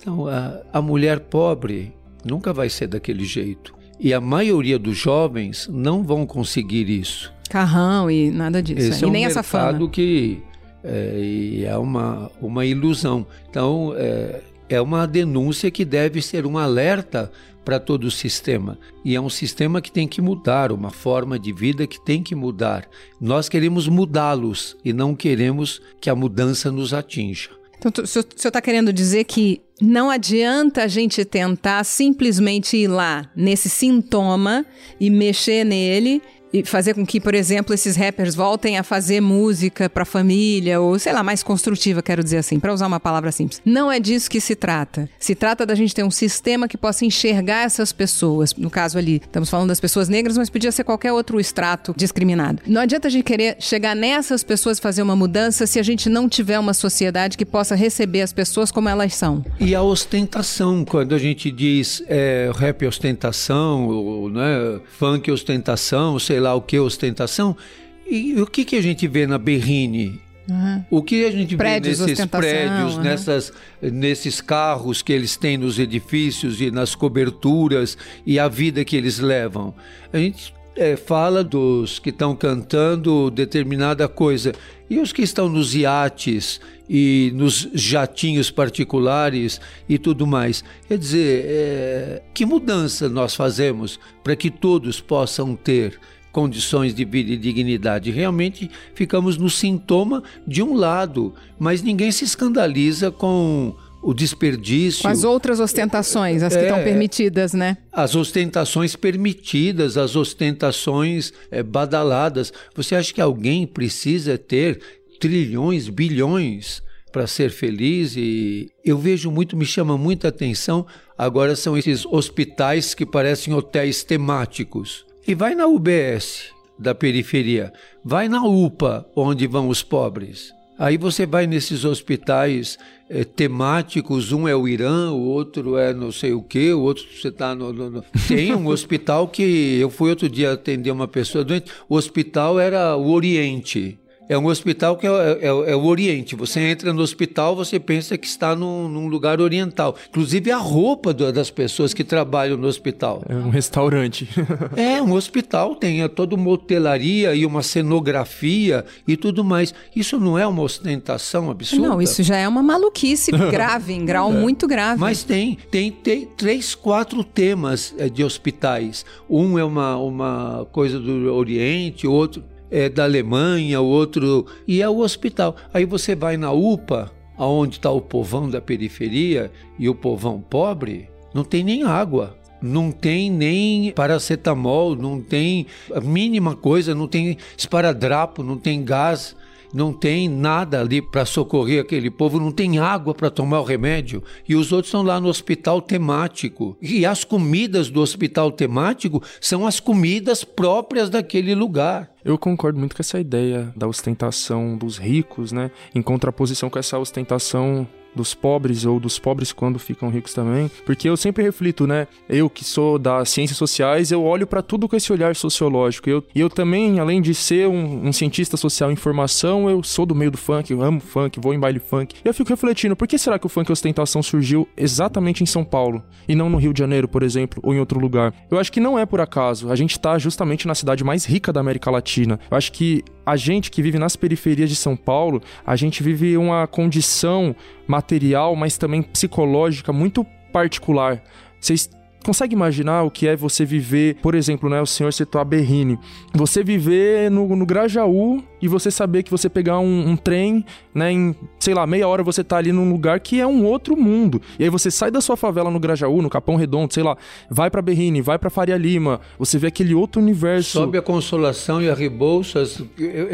Então, a, a mulher pobre nunca vai ser daquele jeito. E a maioria dos jovens não vão conseguir isso. Carrão e nada disso. Esse e é um nem essa fama. que é, é uma, uma ilusão. Então, é, é uma denúncia que deve ser um alerta para todo o sistema. E é um sistema que tem que mudar, uma forma de vida que tem que mudar. Nós queremos mudá-los e não queremos que a mudança nos atinja. Então, o senhor está querendo dizer que não adianta a gente tentar simplesmente ir lá nesse sintoma e mexer nele e fazer com que, por exemplo, esses rappers voltem a fazer música para família ou sei lá, mais construtiva, quero dizer assim, para usar uma palavra simples. Não é disso que se trata. Se trata da gente ter um sistema que possa enxergar essas pessoas. No caso ali, estamos falando das pessoas negras, mas podia ser qualquer outro extrato discriminado. Não adianta a gente querer chegar nessas pessoas e fazer uma mudança se a gente não tiver uma sociedade que possa receber as pessoas como elas são. E a ostentação, quando a gente diz é, rap ostentação, ou, né, funk ostentação, sei lá lá o que ostentação. E o que, que a gente vê na Berrine? Uhum. O que a gente prédios, vê nesses prédios, uhum. nessas, nesses carros que eles têm nos edifícios e nas coberturas e a vida que eles levam? A gente é, fala dos que estão cantando determinada coisa e os que estão nos iates e nos jatinhos particulares e tudo mais. Quer dizer, é, que mudança nós fazemos para que todos possam ter? Condições de vida e dignidade. Realmente ficamos no sintoma de um lado, mas ninguém se escandaliza com o desperdício. Com as outras ostentações, as que estão é, permitidas, né? As ostentações permitidas, as ostentações é, badaladas. Você acha que alguém precisa ter trilhões, bilhões para ser feliz? E eu vejo muito, me chama muita atenção. Agora são esses hospitais que parecem hotéis temáticos. E vai na UBS da periferia, vai na UPA, onde vão os pobres. Aí você vai nesses hospitais é, temáticos, um é o Irã, o outro é não sei o que, o outro você está no, no, no, Tem um hospital que eu fui outro dia atender uma pessoa doente, o hospital era o Oriente. É um hospital que é, é, é, o Oriente. Você entra no hospital, você pensa que está num, num lugar oriental. Inclusive a roupa do, das pessoas que trabalham no hospital. É um restaurante. é, um hospital tem toda uma hotelaria e uma cenografia e tudo mais. Isso não é uma ostentação absurda? Não, isso já é uma maluquice grave, em grau é. muito grave. Mas tem, tem, tem três, quatro temas é, de hospitais. Um é uma, uma coisa do Oriente, outro é da Alemanha, o outro. E é o hospital. Aí você vai na UPA, aonde está o povão da periferia e o povão pobre, não tem nem água. Não tem nem paracetamol, não tem a mínima coisa, não tem esparadrapo, não tem gás não tem nada ali para socorrer aquele povo, não tem água para tomar o remédio, e os outros estão lá no hospital temático. E as comidas do hospital temático são as comidas próprias daquele lugar. Eu concordo muito com essa ideia da ostentação dos ricos, né? Em contraposição com essa ostentação dos pobres ou dos pobres quando ficam ricos também, porque eu sempre reflito, né? Eu que sou das ciências sociais, eu olho para tudo com esse olhar sociológico. Eu, e eu também, além de ser um, um, cientista social em formação, eu sou do meio do funk, eu amo funk, vou em baile funk. E eu fico refletindo, por que será que o funk ostentação surgiu exatamente em São Paulo e não no Rio de Janeiro, por exemplo, ou em outro lugar? Eu acho que não é por acaso. A gente tá justamente na cidade mais rica da América Latina. Eu acho que a gente que vive nas periferias de São Paulo, a gente vive uma condição material, mas também psicológica muito particular. Vocês consegue imaginar o que é você viver, por exemplo, né, o senhor citou a Berrine, você viver no, no Grajaú e você saber que você pegar um, um, trem, né, em, sei lá, meia hora você tá ali num lugar que é um outro mundo. E aí você sai da sua favela no Grajaú, no Capão Redondo, sei lá, vai para Berrine, vai para Faria Lima, você vê aquele outro universo. Sobe a Consolação e a Rebouças,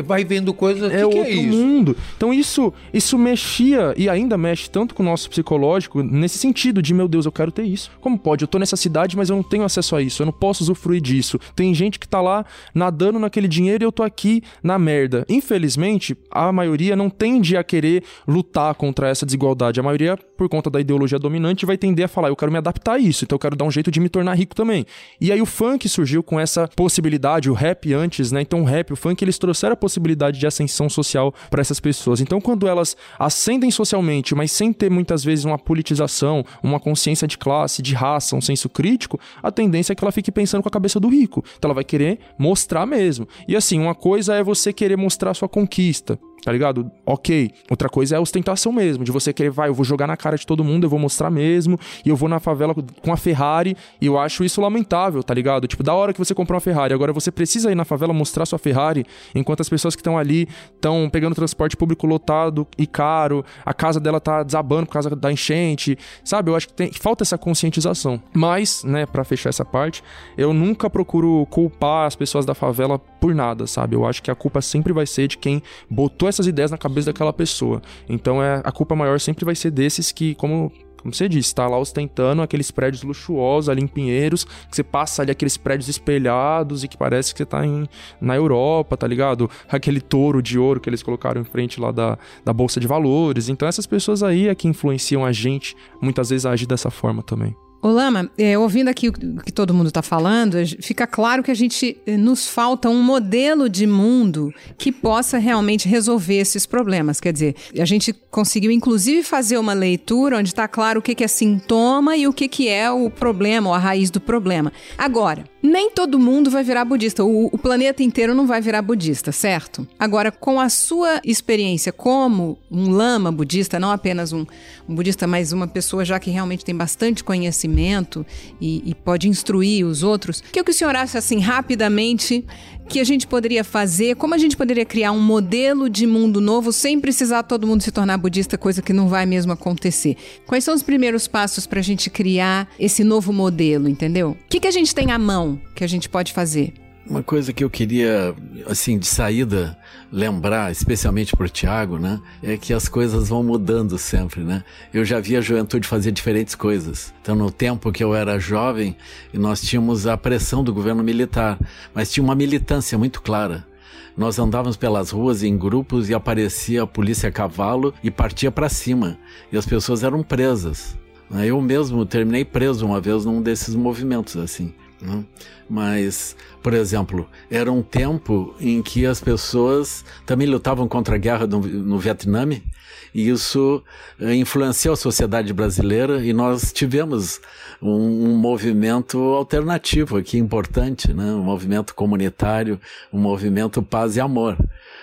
vai vendo coisas é que outro que é mundo. Então isso, isso mexia e ainda mexe tanto com o nosso psicológico nesse sentido de, meu Deus, eu quero ter isso. Como pode? Eu tô nessa cidade, mas eu não tenho acesso a isso, eu não posso usufruir disso. Tem gente que tá lá nadando naquele dinheiro e eu tô aqui na merda. Infelizmente, a maioria não tende a querer lutar contra essa desigualdade. A maioria, por conta da ideologia dominante, vai tender a falar: eu quero me adaptar a isso, então eu quero dar um jeito de me tornar rico também. E aí o funk surgiu com essa possibilidade, o rap antes, né? Então o rap, o funk, eles trouxeram a possibilidade de ascensão social para essas pessoas. Então quando elas ascendem socialmente, mas sem ter muitas vezes uma politização, uma consciência de classe, de raça, um senso crítico, a tendência é que ela fique pensando com a cabeça do rico. Então ela vai querer mostrar mesmo. E assim, uma coisa é você querer mostrar sua conquista. Tá ligado? Ok. Outra coisa é a ostentação mesmo, de você querer, vai, eu vou jogar na cara de todo mundo, eu vou mostrar mesmo, e eu vou na favela com a Ferrari, e eu acho isso lamentável, tá ligado? Tipo, da hora que você comprou uma Ferrari, agora você precisa ir na favela mostrar sua Ferrari, enquanto as pessoas que estão ali estão pegando transporte público lotado e caro, a casa dela tá desabando por causa da enchente, sabe? Eu acho que, tem, falta essa conscientização. Mas, né, para fechar essa parte, eu nunca procuro culpar as pessoas da favela por nada, sabe? Eu acho que a culpa sempre vai ser de quem botou essas ideias na cabeça daquela pessoa. Então é a culpa maior sempre vai ser desses que, como como você disse, está lá ostentando aqueles prédios luxuosos ali em Pinheiros, que você passa ali aqueles prédios espelhados e que parece que você está em, na Europa, tá ligado? Aquele touro de ouro que eles colocaram em frente lá da, da Bolsa de Valores. Então essas pessoas aí é que influenciam a gente, muitas vezes, a agir dessa forma também. Ô Lama, é, ouvindo aqui o que todo mundo está falando, fica claro que a gente eh, nos falta um modelo de mundo que possa realmente resolver esses problemas. Quer dizer, a gente conseguiu inclusive fazer uma leitura onde está claro o que, que é sintoma e o que, que é o problema, ou a raiz do problema. Agora, nem todo mundo vai virar budista. O, o, planeta inteiro não vai virar budista, certo? Agora, com a sua experiência como um lama budista, não apenas um, um budista, mas uma pessoa já que realmente tem bastante conhecimento e, e pode instruir os outros, o que, é que o senhor acha, assim, rapidamente, que a gente poderia fazer? Como a gente poderia criar um modelo de mundo novo sem precisar todo mundo se tornar budista, coisa que não vai mesmo acontecer? Quais são os primeiros passos para a gente criar esse novo modelo, entendeu? O que, que a gente tem à mão que a gente pode fazer? Uma coisa que eu queria, assim, de saída, lembrar, especialmente para o Tiago, né? É que as coisas vão mudando sempre, né? Eu já vi a juventude fazer diferentes coisas. Então, no tempo que eu era jovem, nós tínhamos a pressão do governo militar, mas tinha uma militância muito clara. Nós andávamos pelas ruas em grupos e aparecia a polícia a cavalo e partia para cima. E as pessoas eram presas. Eu mesmo terminei preso uma vez num desses movimentos, assim. Né? Mas, por exemplo, era um tempo em que as pessoas também lutavam contra a guerra no, no Vietnã e isso eh, influenciou a sociedade brasileira e nós tivemos um, um, movimento alternativo aqui importante, né? um movimento comunitário, um movimento paz e amor.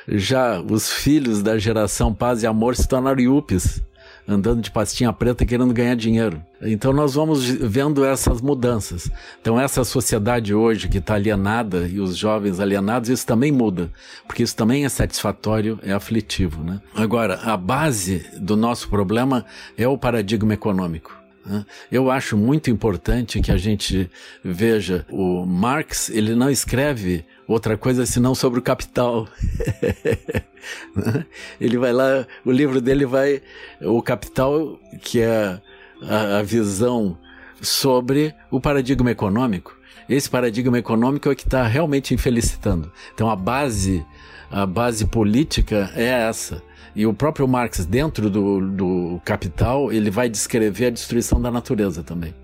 Já os filhos da geração paz e amor se tornaram IUPs, andando de pastinha preta querendo ganhar dinheiro. Então nós vamos vendo essas mudanças. Então essa sociedade hoje que está alienada e os jovens alienados, isso também muda, porque isso também é satisfatório, é aflitivo. Né? Agora, a base do nosso problema é o paradigma econômico. Né? Eu acho muito importante que a gente veja o Marx, ele não escreve outra coisa senão sobre o capital. Né? ele vai lá, o livro dele vai, o capital, que é a, a visão sobre o paradigma econômico. Esse paradigma econômico é o que está realmente infelicitando. Então a base, a base política é essa. E o próprio Marx, dentro do, do Capital, ele vai descrever a destruição da natureza também.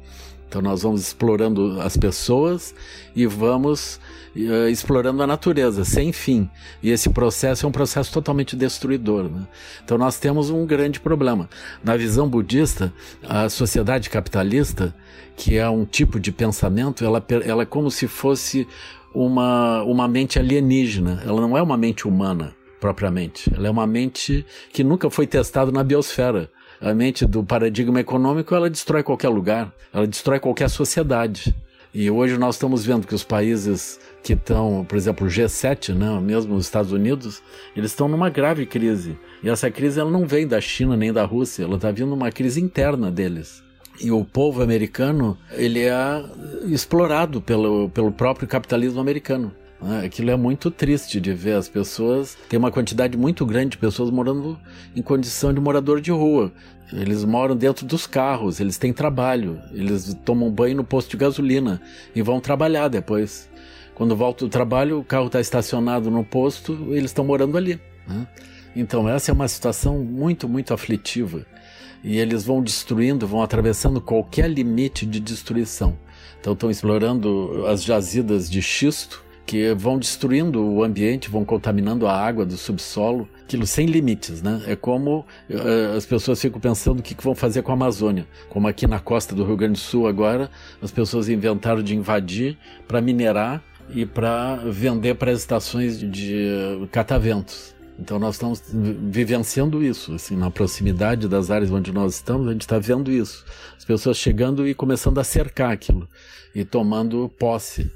Então nós vamos explorando as pessoas e vamos uh, explorando a natureza, sem fim. E esse processo é um processo totalmente destruidor. Né? Então nós temos um grande problema. Na visão budista, a sociedade capitalista, que é um tipo de pensamento, ela, ela é como se fosse uma, uma mente alienígena, ela não é uma mente humana propriamente. Ela é uma mente que nunca foi testada na biosfera. A mente do paradigma econômico, ela destrói qualquer lugar, ela destrói qualquer sociedade. E hoje nós estamos vendo que os países que estão, por exemplo, o G7, né, mesmo os Estados Unidos, eles estão numa grave crise. E essa crise ela não vem da China nem da Rússia, ela está vindo uma crise interna deles. E o povo americano, ele é explorado pelo, pelo próprio capitalismo americano. Né? Aquilo é muito triste de ver as pessoas. Tem uma quantidade muito grande de pessoas morando em condição de morador de rua. Eles moram dentro dos carros, eles têm trabalho, eles tomam banho no posto de gasolina e vão trabalhar depois. Quando volta do trabalho, o carro está estacionado no posto, eles estão morando ali. Né? Então, essa é uma situação muito, muito aflitiva. E eles vão destruindo, vão atravessando qualquer limite de destruição. Então, estão explorando as jazidas de xisto, que vão destruindo o ambiente, vão contaminando a água do subsolo, aquilo sem limites, né? É como uh, as pessoas ficam pensando o que, que, vão fazer com a Amazônia. Como aqui na costa do Rio Grande do Sul agora, as pessoas inventaram de invadir para minerar e para vender para as estações de, de cataventos. Então nós estamos vivenciando isso, assim, na proximidade das áreas onde nós estamos, a gente está vendo isso. As pessoas chegando e começando a cercar aquilo e tomando posse.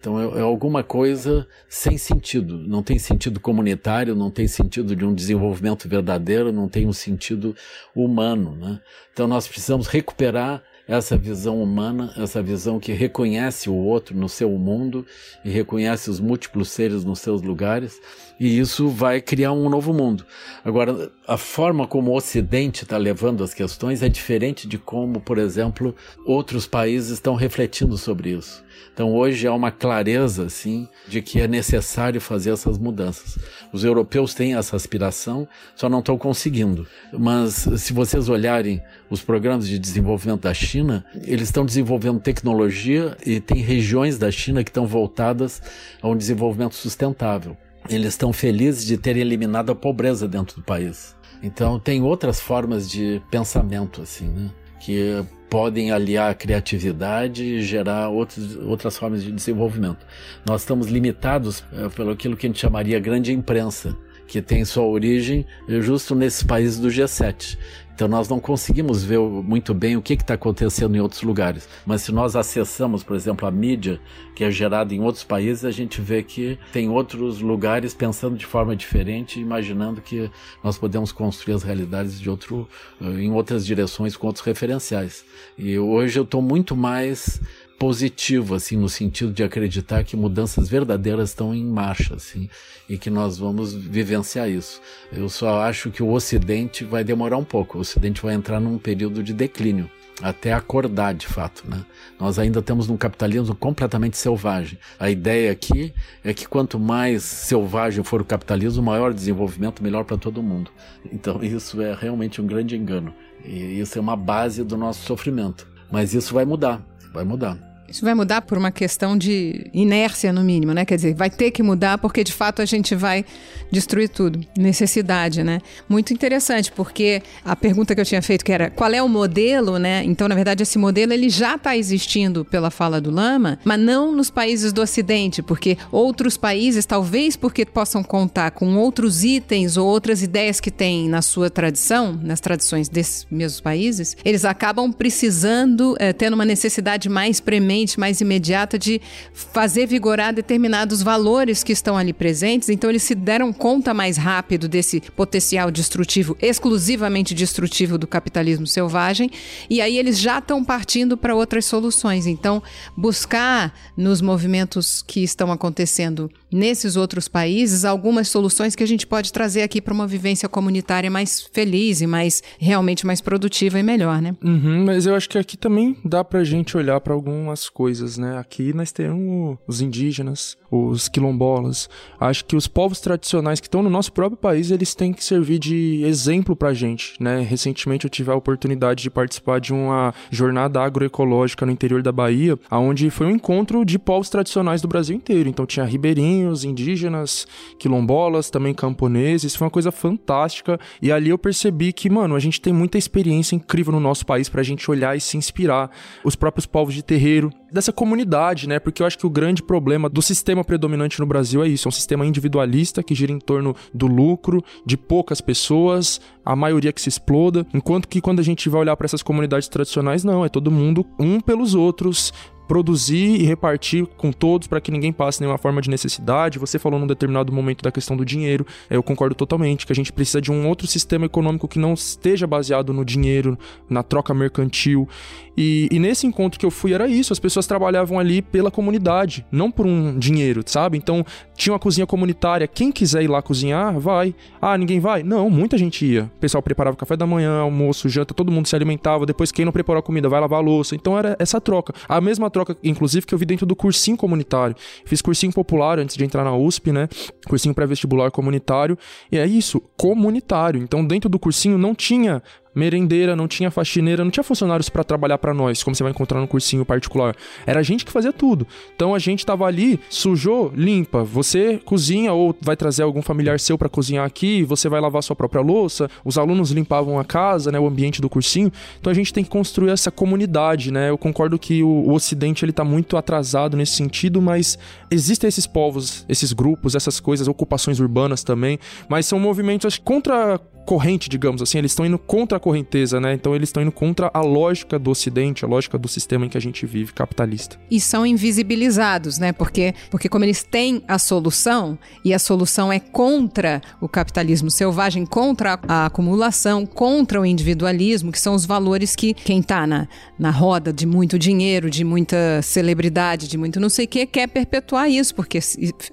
Então é, é, alguma coisa sem sentido. Não tem sentido comunitário, não tem sentido de um desenvolvimento verdadeiro, não tem um sentido humano. Né? Então nós precisamos recuperar essa visão humana, essa visão que reconhece o outro no seu mundo e reconhece os múltiplos seres nos seus lugares, e isso vai criar um novo mundo. Agora, a forma como o Ocidente está levando as questões é diferente de como, por exemplo, outros países estão refletindo sobre isso. Então hoje há uma clareza, assim, de que é necessário fazer essas mudanças. Os europeus têm essa aspiração, só não estão conseguindo. Mas se vocês olharem os programas de desenvolvimento da China, eles estão desenvolvendo tecnologia e tem regiões da China que estão voltadas a um desenvolvimento sustentável. Eles estão felizes de terem eliminado a pobreza dentro do país. Então tem outras formas de pensamento assim, né? Que podem aliar a criatividade e gerar outros, outras formas de desenvolvimento. Nós estamos limitados é, pelo aquilo que a gente chamaria grande imprensa, que tem sua origem justo nesses países do G7. Então nós não conseguimos ver muito bem o que está acontecendo em outros lugares. Mas se nós acessamos, por exemplo, a mídia que é gerada em outros países, a gente vê que tem outros lugares pensando de forma diferente, imaginando que nós podemos construir as realidades de outro, eh, em outras direções com outros referenciais. E hoje eu estou muito mais positivo, assim, no sentido de acreditar que mudanças verdadeiras estão em marcha, assim, e que nós vamos vivenciar isso. Eu só acho que o Ocidente vai demorar um pouco, o Ocidente vai entrar num período de declínio até acordar de fato, né? Nós ainda estamos num capitalismo completamente selvagem. A ideia aqui é que quanto mais selvagem for o capitalismo, maior desenvolvimento, melhor para todo mundo. Então isso é realmente um grande engano. E isso é uma base do nosso sofrimento. Mas isso vai mudar, vai mudar. Isso vai mudar por uma questão de inércia, no mínimo, né? Quer dizer, vai ter que mudar porque de fato a gente vai destruir tudo. Necessidade, né? Muito interessante, porque a pergunta que eu tinha feito que era qual é o modelo, né? Então, na verdade, esse modelo ele já está existindo pela fala do Lama, mas não nos países do Ocidente, porque outros países, talvez porque possam contar com outros itens ou outras ideias que têm na sua tradição, nas tradições desses mesmos países, eles acabam precisando, é, tendo uma necessidade mais premente mais imediata de fazer vigorar determinados valores que estão ali presentes. Então, eles se deram conta mais rápido desse potencial destrutivo, exclusivamente destrutivo do capitalismo selvagem, e aí eles já estão partindo para outras soluções. Então, buscar nos movimentos que estão acontecendo nesses outros países algumas soluções que a gente pode trazer aqui para uma vivência comunitária mais feliz e mais realmente mais produtiva e melhor, né? Uhum, mas eu acho que aqui também dá para a gente olhar para algumas coisas, né? Aqui nós temos os indígenas, os quilombolas. Acho que os povos tradicionais que estão no nosso próprio país, eles têm que servir de exemplo pra gente, né? Recentemente eu tive a oportunidade de participar de uma jornada agroecológica no interior da Bahia, onde foi um encontro de povos tradicionais do Brasil inteiro. Então tinha ribeirinhos, indígenas, quilombolas, também camponeses. Foi uma coisa fantástica. E ali eu percebi que, mano, a gente tem muita experiência incrível no nosso país pra gente olhar e se inspirar. Os próprios povos de terreiro, dessa comunidade, né? Porque eu acho que o grande problema do sistema predominante no Brasil é isso, é um sistema individualista que gira em torno do lucro, de poucas pessoas, a maioria que se exploda, enquanto que quando a gente vai olhar para essas comunidades tradicionais, não, é todo mundo um pelos outros, produzir e repartir com todos para que ninguém passe nenhuma forma de necessidade. Você falou num determinado momento da questão do dinheiro, eu concordo totalmente que a gente precisa de um outro sistema econômico que não esteja baseado no dinheiro, na troca mercantil. E, e nesse encontro que eu fui era isso, as pessoas trabalhavam ali pela comunidade, não por um dinheiro, sabe? Então tinha uma cozinha comunitária, quem quiser ir lá cozinhar, vai. Ah, ninguém vai? Não, muita gente ia. O pessoal preparava café da manhã, almoço, janta, todo mundo se alimentava. Depois quem não preparou a comida vai lavar a louça. Então era essa troca. A mesma troca troca, inclusive, que eu vi dentro do cursinho comunitário. Fiz cursinho popular antes de entrar na USP, né? Cursinho pré-vestibular comunitário. E é isso, comunitário. Então, dentro do cursinho não tinha merendeira, não tinha faxineira, não tinha funcionários para trabalhar para nós, como você vai encontrar no cursinho particular. Era a gente que fazia tudo. Então a gente tava ali, sujou, limpa. Você cozinha ou vai trazer algum familiar seu para cozinhar aqui, você vai lavar sua própria louça. Os alunos limpavam a casa, né, o ambiente do cursinho. Então a gente tem que construir essa comunidade, né? Eu concordo que o, o Ocidente ele tá muito atrasado nesse sentido, mas existem esses povos, esses grupos, essas coisas, ocupações urbanas também, mas são movimentos contra corrente, digamos assim, eles estão indo contra a correnteza, né? Então eles estão indo contra a lógica do ocidente, a lógica do sistema em que a gente vive, capitalista. E são invisibilizados, né? Porque porque como eles têm a solução e a solução é contra o capitalismo selvagem, contra a acumulação, contra o individualismo, que são os valores que quem está na, na roda de muito dinheiro, de muita celebridade, de muito não sei o que, quer perpetuar isso, porque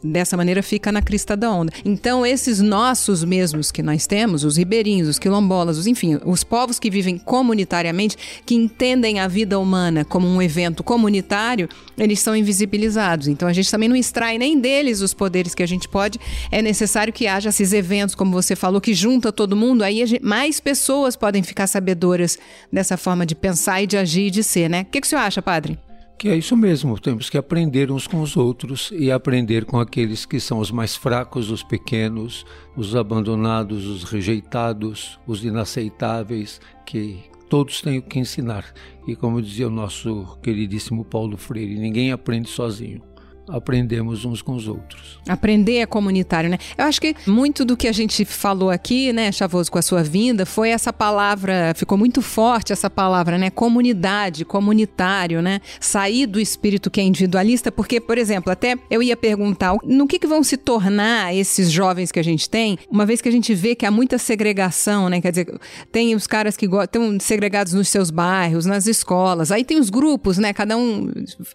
dessa maneira fica na crista da onda. Então esses nossos mesmos que nós temos, os ribeirinhos, os quilombolas, os, enfim, os povos que vivem comunitariamente, que entendem a vida humana como um evento comunitário, eles são invisibilizados. Então a gente também não extrai nem deles os poderes que a gente pode. É necessário que haja esses eventos, como você falou, que junta todo mundo, aí gente, mais pessoas podem ficar sabedoras dessa forma de pensar e de agir e de ser, né? O que, que o senhor acha, padre? Que é isso mesmo, temos que aprender uns com os outros e aprender com aqueles que são os mais fracos, os pequenos, os abandonados, os rejeitados, os inaceitáveis, que todos têm o que ensinar. E como dizia o nosso queridíssimo Paulo Freire, ninguém aprende sozinho aprendemos uns com os outros. Aprender é comunitário, né? Eu acho que muito do que a gente falou aqui, né, Chavoso, com a sua vinda, foi essa palavra, ficou muito forte essa palavra, né? Comunidade, comunitário, né? Sair do espírito que é individualista, porque, por exemplo, até eu ia perguntar no que, que vão se tornar esses jovens que a gente tem, uma vez que a gente vê que há muita segregação, né? Quer dizer, tem os caras que estão segregados nos seus bairros, nas escolas, aí tem os grupos, né? Cada um.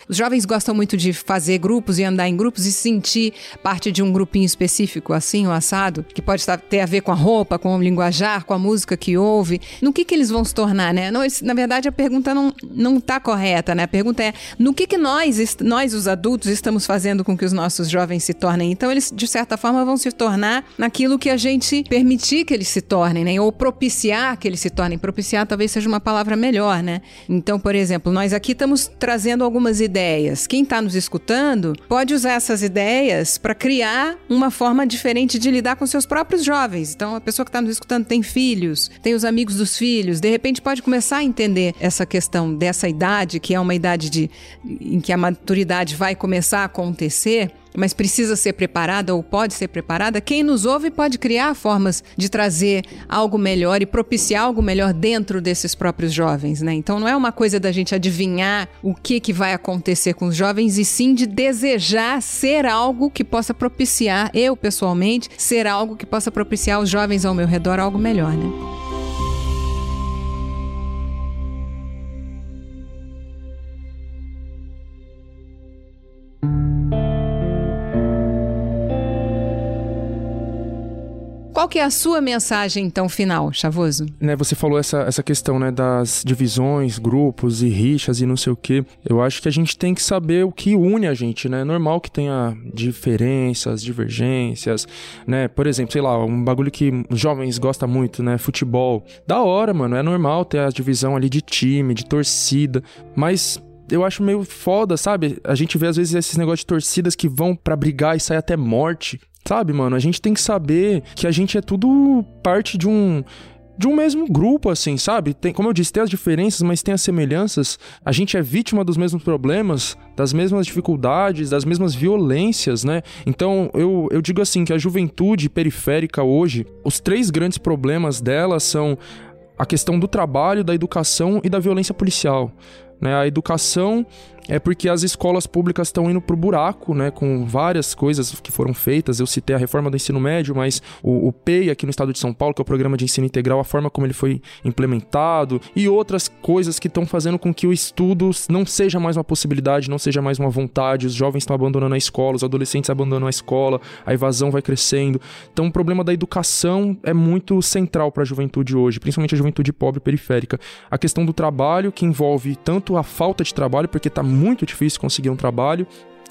Os jovens gostam muito de fazer grupos grupos e andar em grupos e sentir parte de um grupinho específico, assim, o assado, que pode ter a ver com a roupa, com o linguajar, com a música que ouve. No que, que eles vão se tornar, né? Não, na verdade, a pergunta não, não tá correta, né? A pergunta é no que, que nós, nós, os adultos, estamos fazendo com que os nossos jovens se tornem. Então, eles, de certa forma, vão se tornar naquilo que a gente permitir que eles se tornem, né? Ou propiciar que eles se tornem. Propiciar talvez seja uma palavra melhor, né? Então, por exemplo, nós aqui estamos trazendo algumas ideias. Quem está nos escutando pode usar essas ideias para criar uma forma diferente de lidar com seus próprios jovens. Então, a pessoa que está nos escutando tem filhos, tem os amigos dos filhos, de repente pode começar a entender essa questão dessa idade, que é uma idade de, em que a maturidade vai começar a acontecer mas precisa ser preparada ou pode ser preparada, quem nos ouve pode criar formas de trazer algo melhor e propiciar algo melhor dentro desses próprios jovens, né? Então não é uma coisa da gente adivinhar o que, que vai acontecer com os jovens e sim de desejar ser algo que possa propiciar, eu pessoalmente, ser algo que possa propiciar os jovens ao meu redor algo melhor, né? Qual que é a sua mensagem, então, final, Chavoso? Né, você falou essa, essa questão, né, das divisões, grupos e rixas e não sei o quê. Eu acho que a gente tem que saber o que une a gente, né? É normal que tenha diferenças, divergências, né? Por exemplo, sei lá, um bagulho que jovens gostam muito, né? Futebol. Da hora, mano. É normal ter a divisão ali de time, de torcida. Mas eu acho meio foda, sabe? A gente vê às vezes esses negócios de torcidas que vão para brigar e sair até morte. Sabe, mano? A gente tem que saber que a gente é tudo parte de um de um mesmo grupo, assim, sabe? Tem, como eu disse, tem as diferenças, mas tem as semelhanças. A gente é vítima dos mesmos problemas, das mesmas dificuldades, das mesmas violências, né? Então, eu, eu digo assim, que a juventude periférica hoje, os três grandes problemas dela são a questão do trabalho, da educação e da violência policial. Né? A educação é porque as escolas públicas estão indo pro buraco, né, com várias coisas que foram feitas. Eu citei a reforma do ensino médio, mas o, o PEI aqui no estado de São Paulo, que é o programa de ensino integral, a forma como ele foi implementado e outras coisas que estão fazendo com que o estudo não seja mais uma possibilidade, não seja mais uma vontade. Os jovens estão abandonando a escola, os adolescentes abandonam a escola, a evasão vai crescendo. Então, o problema da educação é muito central para a juventude hoje, principalmente a juventude pobre periférica. A questão do trabalho, que envolve tanto a falta de trabalho, porque está muito difícil conseguir um trabalho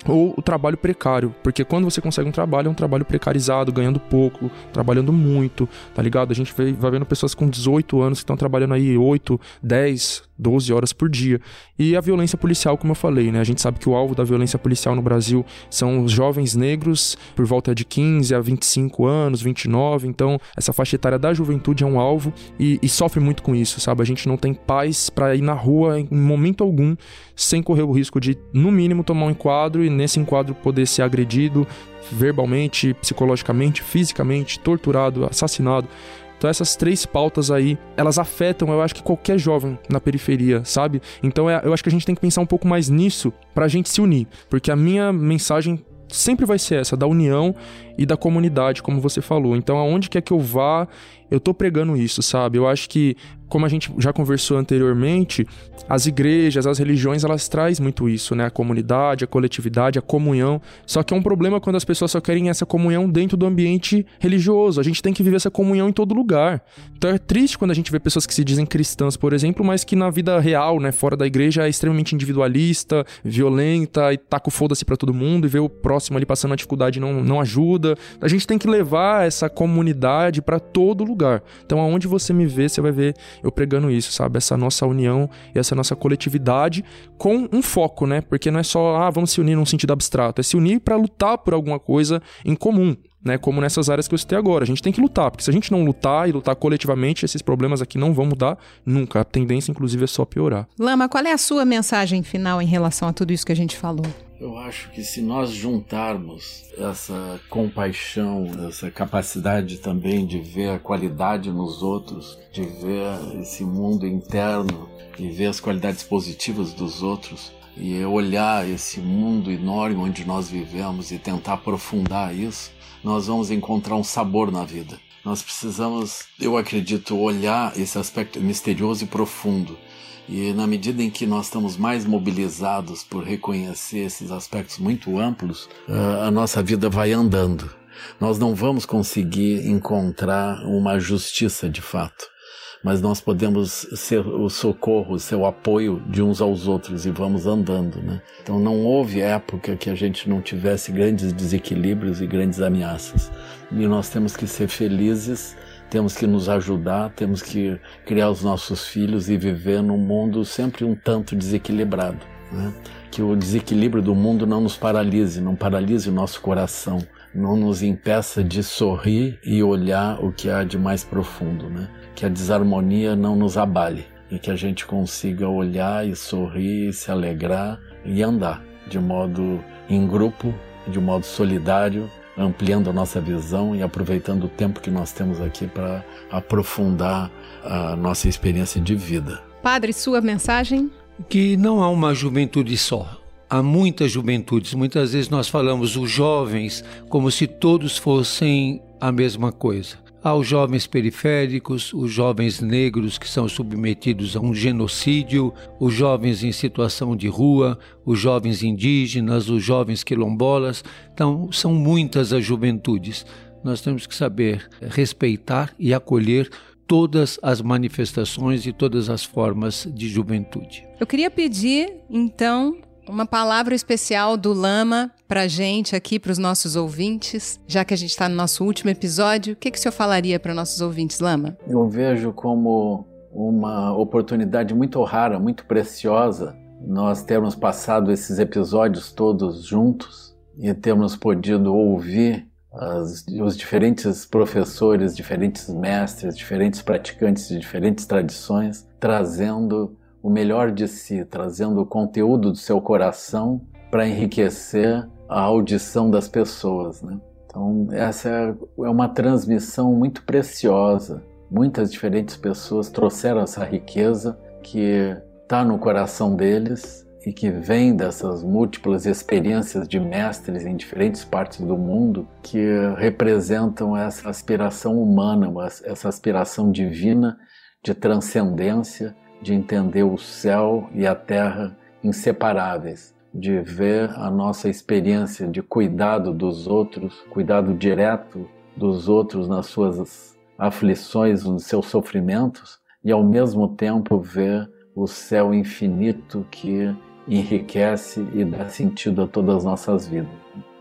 ou o trabalho precário, porque quando você consegue um trabalho, é um trabalho precarizado, ganhando pouco, trabalhando muito, tá ligado? A gente vai vendo pessoas com 18 anos que estão trabalhando aí 8, 10, 12 horas por dia. E a violência policial, como eu falei, né? A gente sabe que o alvo da violência policial no Brasil são os jovens negros por volta de 15 a 25 anos, 29. Então, essa faixa etária da juventude é um alvo e, e sofre muito com isso, sabe? A gente não tem paz para ir na rua em momento algum sem correr o risco de, no mínimo, tomar um enquadro e nesse enquadro poder ser agredido verbalmente, psicologicamente, fisicamente, torturado, assassinado. Então essas três pautas aí, elas afetam, eu acho que qualquer jovem na periferia, sabe? Então é, eu acho que a gente tem que pensar um pouco mais nisso pra gente se unir, porque a minha mensagem sempre vai ser essa da união e da comunidade, como você falou. Então aonde quer que eu vá, eu tô pregando isso, sabe? Eu acho que como a gente já conversou anteriormente, as igrejas, as religiões, elas trazem muito isso, né? A comunidade, a coletividade, a comunhão. Só que é um problema quando as pessoas só querem essa comunhão dentro do ambiente religioso. A gente tem que viver essa comunhão em todo lugar. Então é triste quando a gente vê pessoas que se dizem cristãs, por exemplo, mas que na vida real, né, fora da igreja, é extremamente individualista, violenta e taca o foda-se pra todo mundo e vê o próximo ali passando a dificuldade não, não ajuda. A gente tem que levar essa comunidade para todo lugar. Então aonde você me vê, você vai ver eu pregando isso, sabe? Essa nossa união e essa nossa coletividade com um foco, né? Porque não é só, ah, vamos se unir num sentido abstrato, é se unir para lutar por alguma coisa em comum. Né, como nessas áreas que eu citei agora. A gente tem que lutar, porque se a gente não lutar e lutar coletivamente, esses problemas aqui não vão mudar nunca. A tendência, inclusive, é só piorar. Lama, qual é a sua mensagem final em relação a tudo isso que a gente falou? Eu acho que se nós juntarmos essa compaixão, essa capacidade também de ver a qualidade nos outros, de ver esse mundo interno e ver as qualidades positivas dos outros, e olhar esse mundo enorme onde nós vivemos e tentar aprofundar isso, nós vamos encontrar um sabor na vida. Nós precisamos, eu acredito, olhar esse aspecto misterioso e profundo e na medida em que nós estamos mais mobilizados por reconhecer esses aspectos muito amplos, ah, a nossa vida vai andando. Nós não vamos conseguir encontrar uma justiça de fato, mas nós podemos ser o socorro, ser o apoio de uns aos outros e vamos andando, né? Então não houve época que a gente não tivesse grandes desequilíbrios e grandes ameaças. E nós temos que ser felizes temos que nos ajudar, temos que criar os nossos filhos e viver num mundo sempre um tanto desequilibrado. Né? Que o desequilíbrio do mundo não nos paralise, não paralise o nosso coração, não nos impeça de sorrir e olhar o que há de mais profundo. Né? Que a desarmonia não nos abale e que a gente consiga olhar e sorrir, e se alegrar e andar de modo em grupo, de modo solidário ampliando a nossa visão e aproveitando o tempo que nós temos aqui para aprofundar a nossa experiência de vida. Padre, sua mensagem? Que não há uma juventude só. Há muitas juventudes. Muitas vezes nós falamos os jovens como se todos fossem a mesma coisa aos jovens periféricos, os jovens negros que são submetidos a um genocídio, os jovens em situação de rua, os jovens indígenas, os jovens quilombolas. Então, são muitas as juventudes. Nós temos que saber respeitar e acolher todas as manifestações e todas as formas de juventude. Eu queria pedir, então, uma palavra especial do Lama para gente aqui, para os nossos ouvintes, já que a gente está no nosso último episódio. O que, que o senhor falaria para nossos ouvintes, Lama? Eu vejo como uma oportunidade muito rara, muito preciosa, nós termos passado esses episódios todos juntos e termos podido ouvir as, os diferentes professores, diferentes mestres, diferentes praticantes de diferentes tradições, trazendo o melhor de si, trazendo o conteúdo do seu coração para enriquecer a audição das pessoas. Né? Então, essa é, é uma transmissão muito preciosa. Muitas diferentes pessoas trouxeram essa riqueza que está no coração deles e que vem dessas múltiplas experiências de mestres em diferentes partes do mundo que representam essa aspiração humana, essa aspiração divina de transcendência de entender o céu e a terra inseparáveis, de ver a nossa experiência de cuidado dos outros, cuidado direto dos outros nas suas aflições, nos seus sofrimentos, e ao mesmo tempo ver o céu infinito que enriquece e dá sentido a todas as nossas vidas.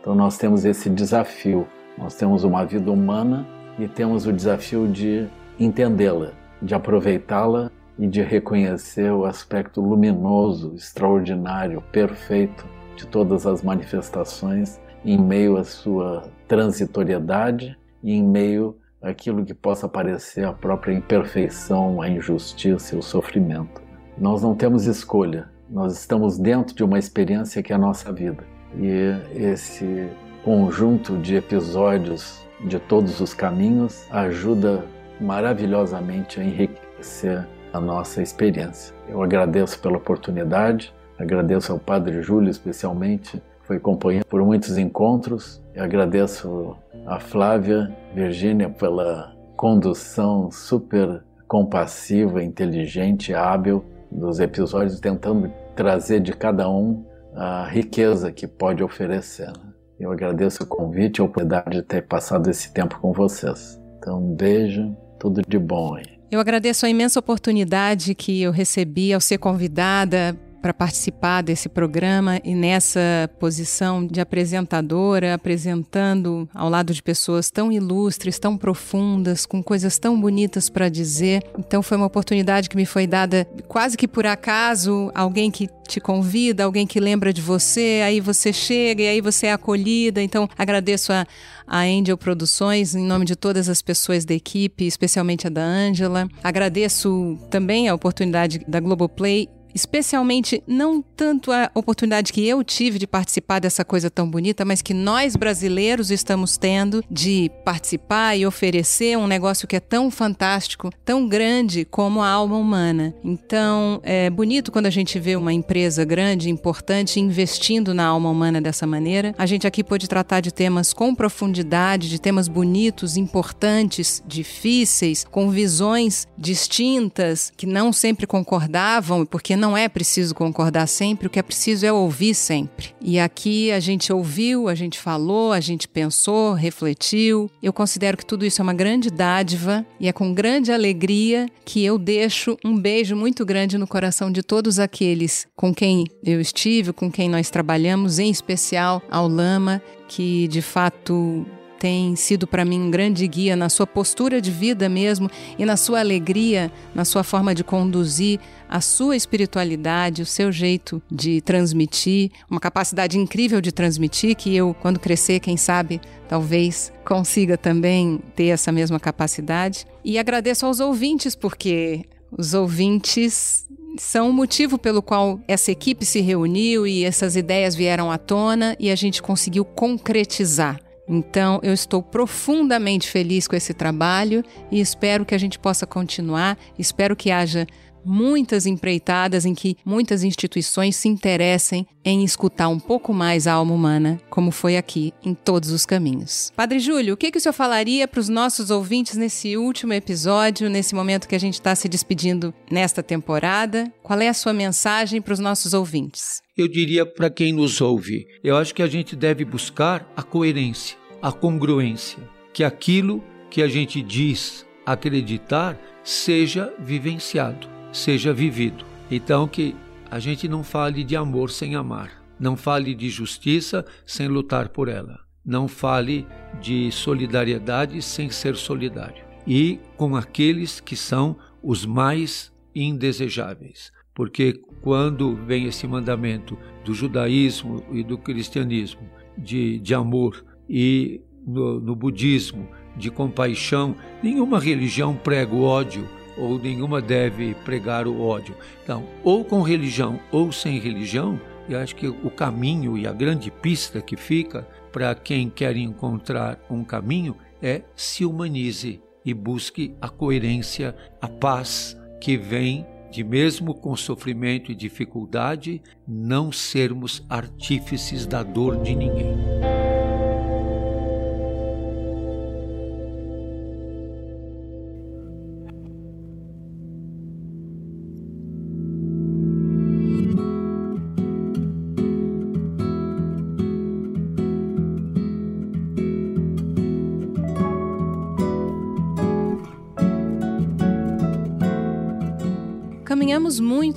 Então nós temos esse desafio. Nós temos uma vida humana e temos o desafio de entendê-la, de aproveitá-la e de reconhecer o aspecto luminoso, extraordinário, perfeito de todas as manifestações em meio à sua transitoriedade e em meio àquilo que possa parecer a própria imperfeição, a injustiça e o sofrimento. Nós não temos escolha, nós estamos dentro de uma experiência que é a nossa vida. E esse conjunto de episódios de todos os caminhos ajuda maravilhosamente a enriquecer a nossa experiência. Eu agradeço pela oportunidade, agradeço ao Padre Júlio especialmente, foi companheiro por muitos encontros. Agradeço a Flávia, Virgínia pela condução super compassiva, inteligente, hábil dos episódios, tentando trazer de cada um a riqueza que pode oferecer. Né? Eu agradeço o convite e a oportunidade de ter passado esse tempo com vocês. Então, um beijo, tudo de bom aí. Eu agradeço a imensa oportunidade que eu recebi ao ser convidada para participar desse programa e nessa posição de apresentadora, apresentando ao lado de pessoas tão ilustres, tão profundas, com coisas tão bonitas para dizer. Então foi uma oportunidade que me foi dada quase que por acaso, alguém que te convida, alguém que lembra de você, aí você chega e aí você é acolhida. Então agradeço a a Angel Produções, em nome de todas as pessoas da equipe, especialmente a da Ângela. Agradeço também a oportunidade da Globoplay especialmente não tanto a oportunidade que eu tive de participar dessa coisa tão bonita, mas que nós brasileiros estamos tendo de participar e oferecer um negócio que é tão fantástico, tão grande como a alma humana. Então, é bonito quando a gente vê uma empresa grande, importante, investindo na alma humana dessa maneira. A gente aqui pôde tratar de temas com profundidade, de temas bonitos, importantes, difíceis, com visões distintas que não sempre concordavam, porque não é preciso concordar sempre, o que é preciso é ouvir sempre. E aqui a gente ouviu, a gente falou, a gente pensou, refletiu. Eu considero que tudo isso é uma grande dádiva e é com grande alegria que eu deixo um beijo muito grande no coração de todos aqueles com quem eu estive, com quem nós trabalhamos, em especial ao Lama, que de fato tem sido para mim um grande guia na sua postura de vida mesmo e na sua alegria, na sua forma de conduzir a sua espiritualidade, o seu jeito de transmitir, uma capacidade incrível de transmitir que eu, quando crescer, quem sabe, talvez consiga também ter essa mesma capacidade. E agradeço aos ouvintes porque os ouvintes são o motivo pelo qual essa equipe se reuniu e essas ideias vieram à tona e a gente conseguiu concretizar então, eu estou profundamente feliz com esse trabalho e espero que a gente possa continuar. Espero que haja muitas empreitadas em que muitas instituições se interessem em escutar um pouco mais a alma humana, como foi aqui em todos os caminhos. Padre Júlio, o que, que o senhor falaria para os nossos ouvintes nesse último episódio, nesse momento que a gente está se despedindo nesta temporada? Qual é a sua mensagem para os nossos ouvintes? Eu diria para quem nos ouve, eu acho que a gente deve buscar a coerência, a congruência, que aquilo que a gente diz acreditar seja vivenciado seja vivido. Então, que a gente não fale de amor sem amar, não fale de justiça sem lutar por ela, não fale de solidariedade sem ser solidário. E com aqueles que são os mais indesejáveis. Porque quando vem esse mandamento do judaísmo e do cristianismo de, de amor e no, no budismo de compaixão, nenhuma religião prega o ódio ou nenhuma deve pregar o ódio. Então, ou com religião ou sem religião, eu acho que o caminho e a grande pista que fica para quem quer encontrar um caminho é se humanize e busque a coerência, a paz que vem de mesmo com sofrimento e dificuldade, não sermos artífices da dor de ninguém.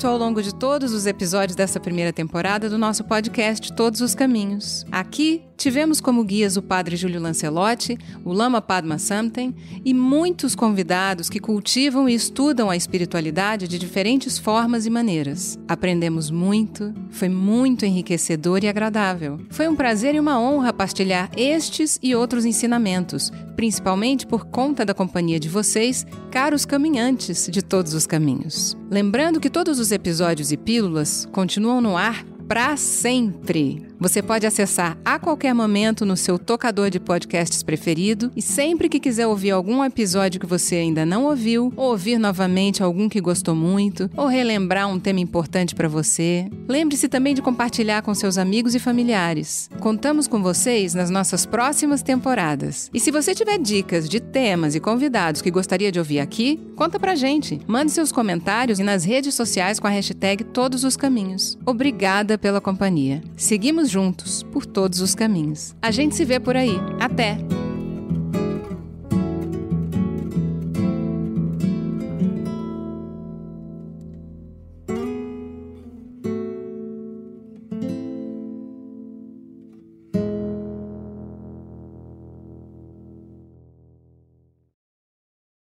Muito ao longo de todos os episódios dessa primeira temporada do nosso podcast Todos os Caminhos. Aqui tivemos como guias o Padre Júlio Lancelotti, o Lama Padma Samten e muitos convidados que cultivam e estudam a espiritualidade de diferentes formas e maneiras. Aprendemos muito, foi muito enriquecedor e agradável. Foi um prazer e uma honra partilhar estes e outros ensinamentos, principalmente por conta da companhia de vocês, caros caminhantes de todos os caminhos. Lembrando que todos os episódios e pílulas continuam no ar para sempre. Você pode acessar a qualquer momento no seu tocador de podcasts preferido e sempre que quiser ouvir algum episódio que você ainda não ouviu, ou ouvir novamente algum que gostou muito, ou relembrar um tema importante para você, lembre-se também de compartilhar com seus amigos e familiares. Contamos com vocês nas nossas próximas temporadas. E se você tiver dicas de temas e convidados que gostaria de ouvir aqui, conta pra gente. Mande seus comentários e nas redes sociais com a hashtag Todos os Caminhos. Obrigada pela companhia. Seguimos juntos por todos os caminhos. A gente se vê por aí. Até!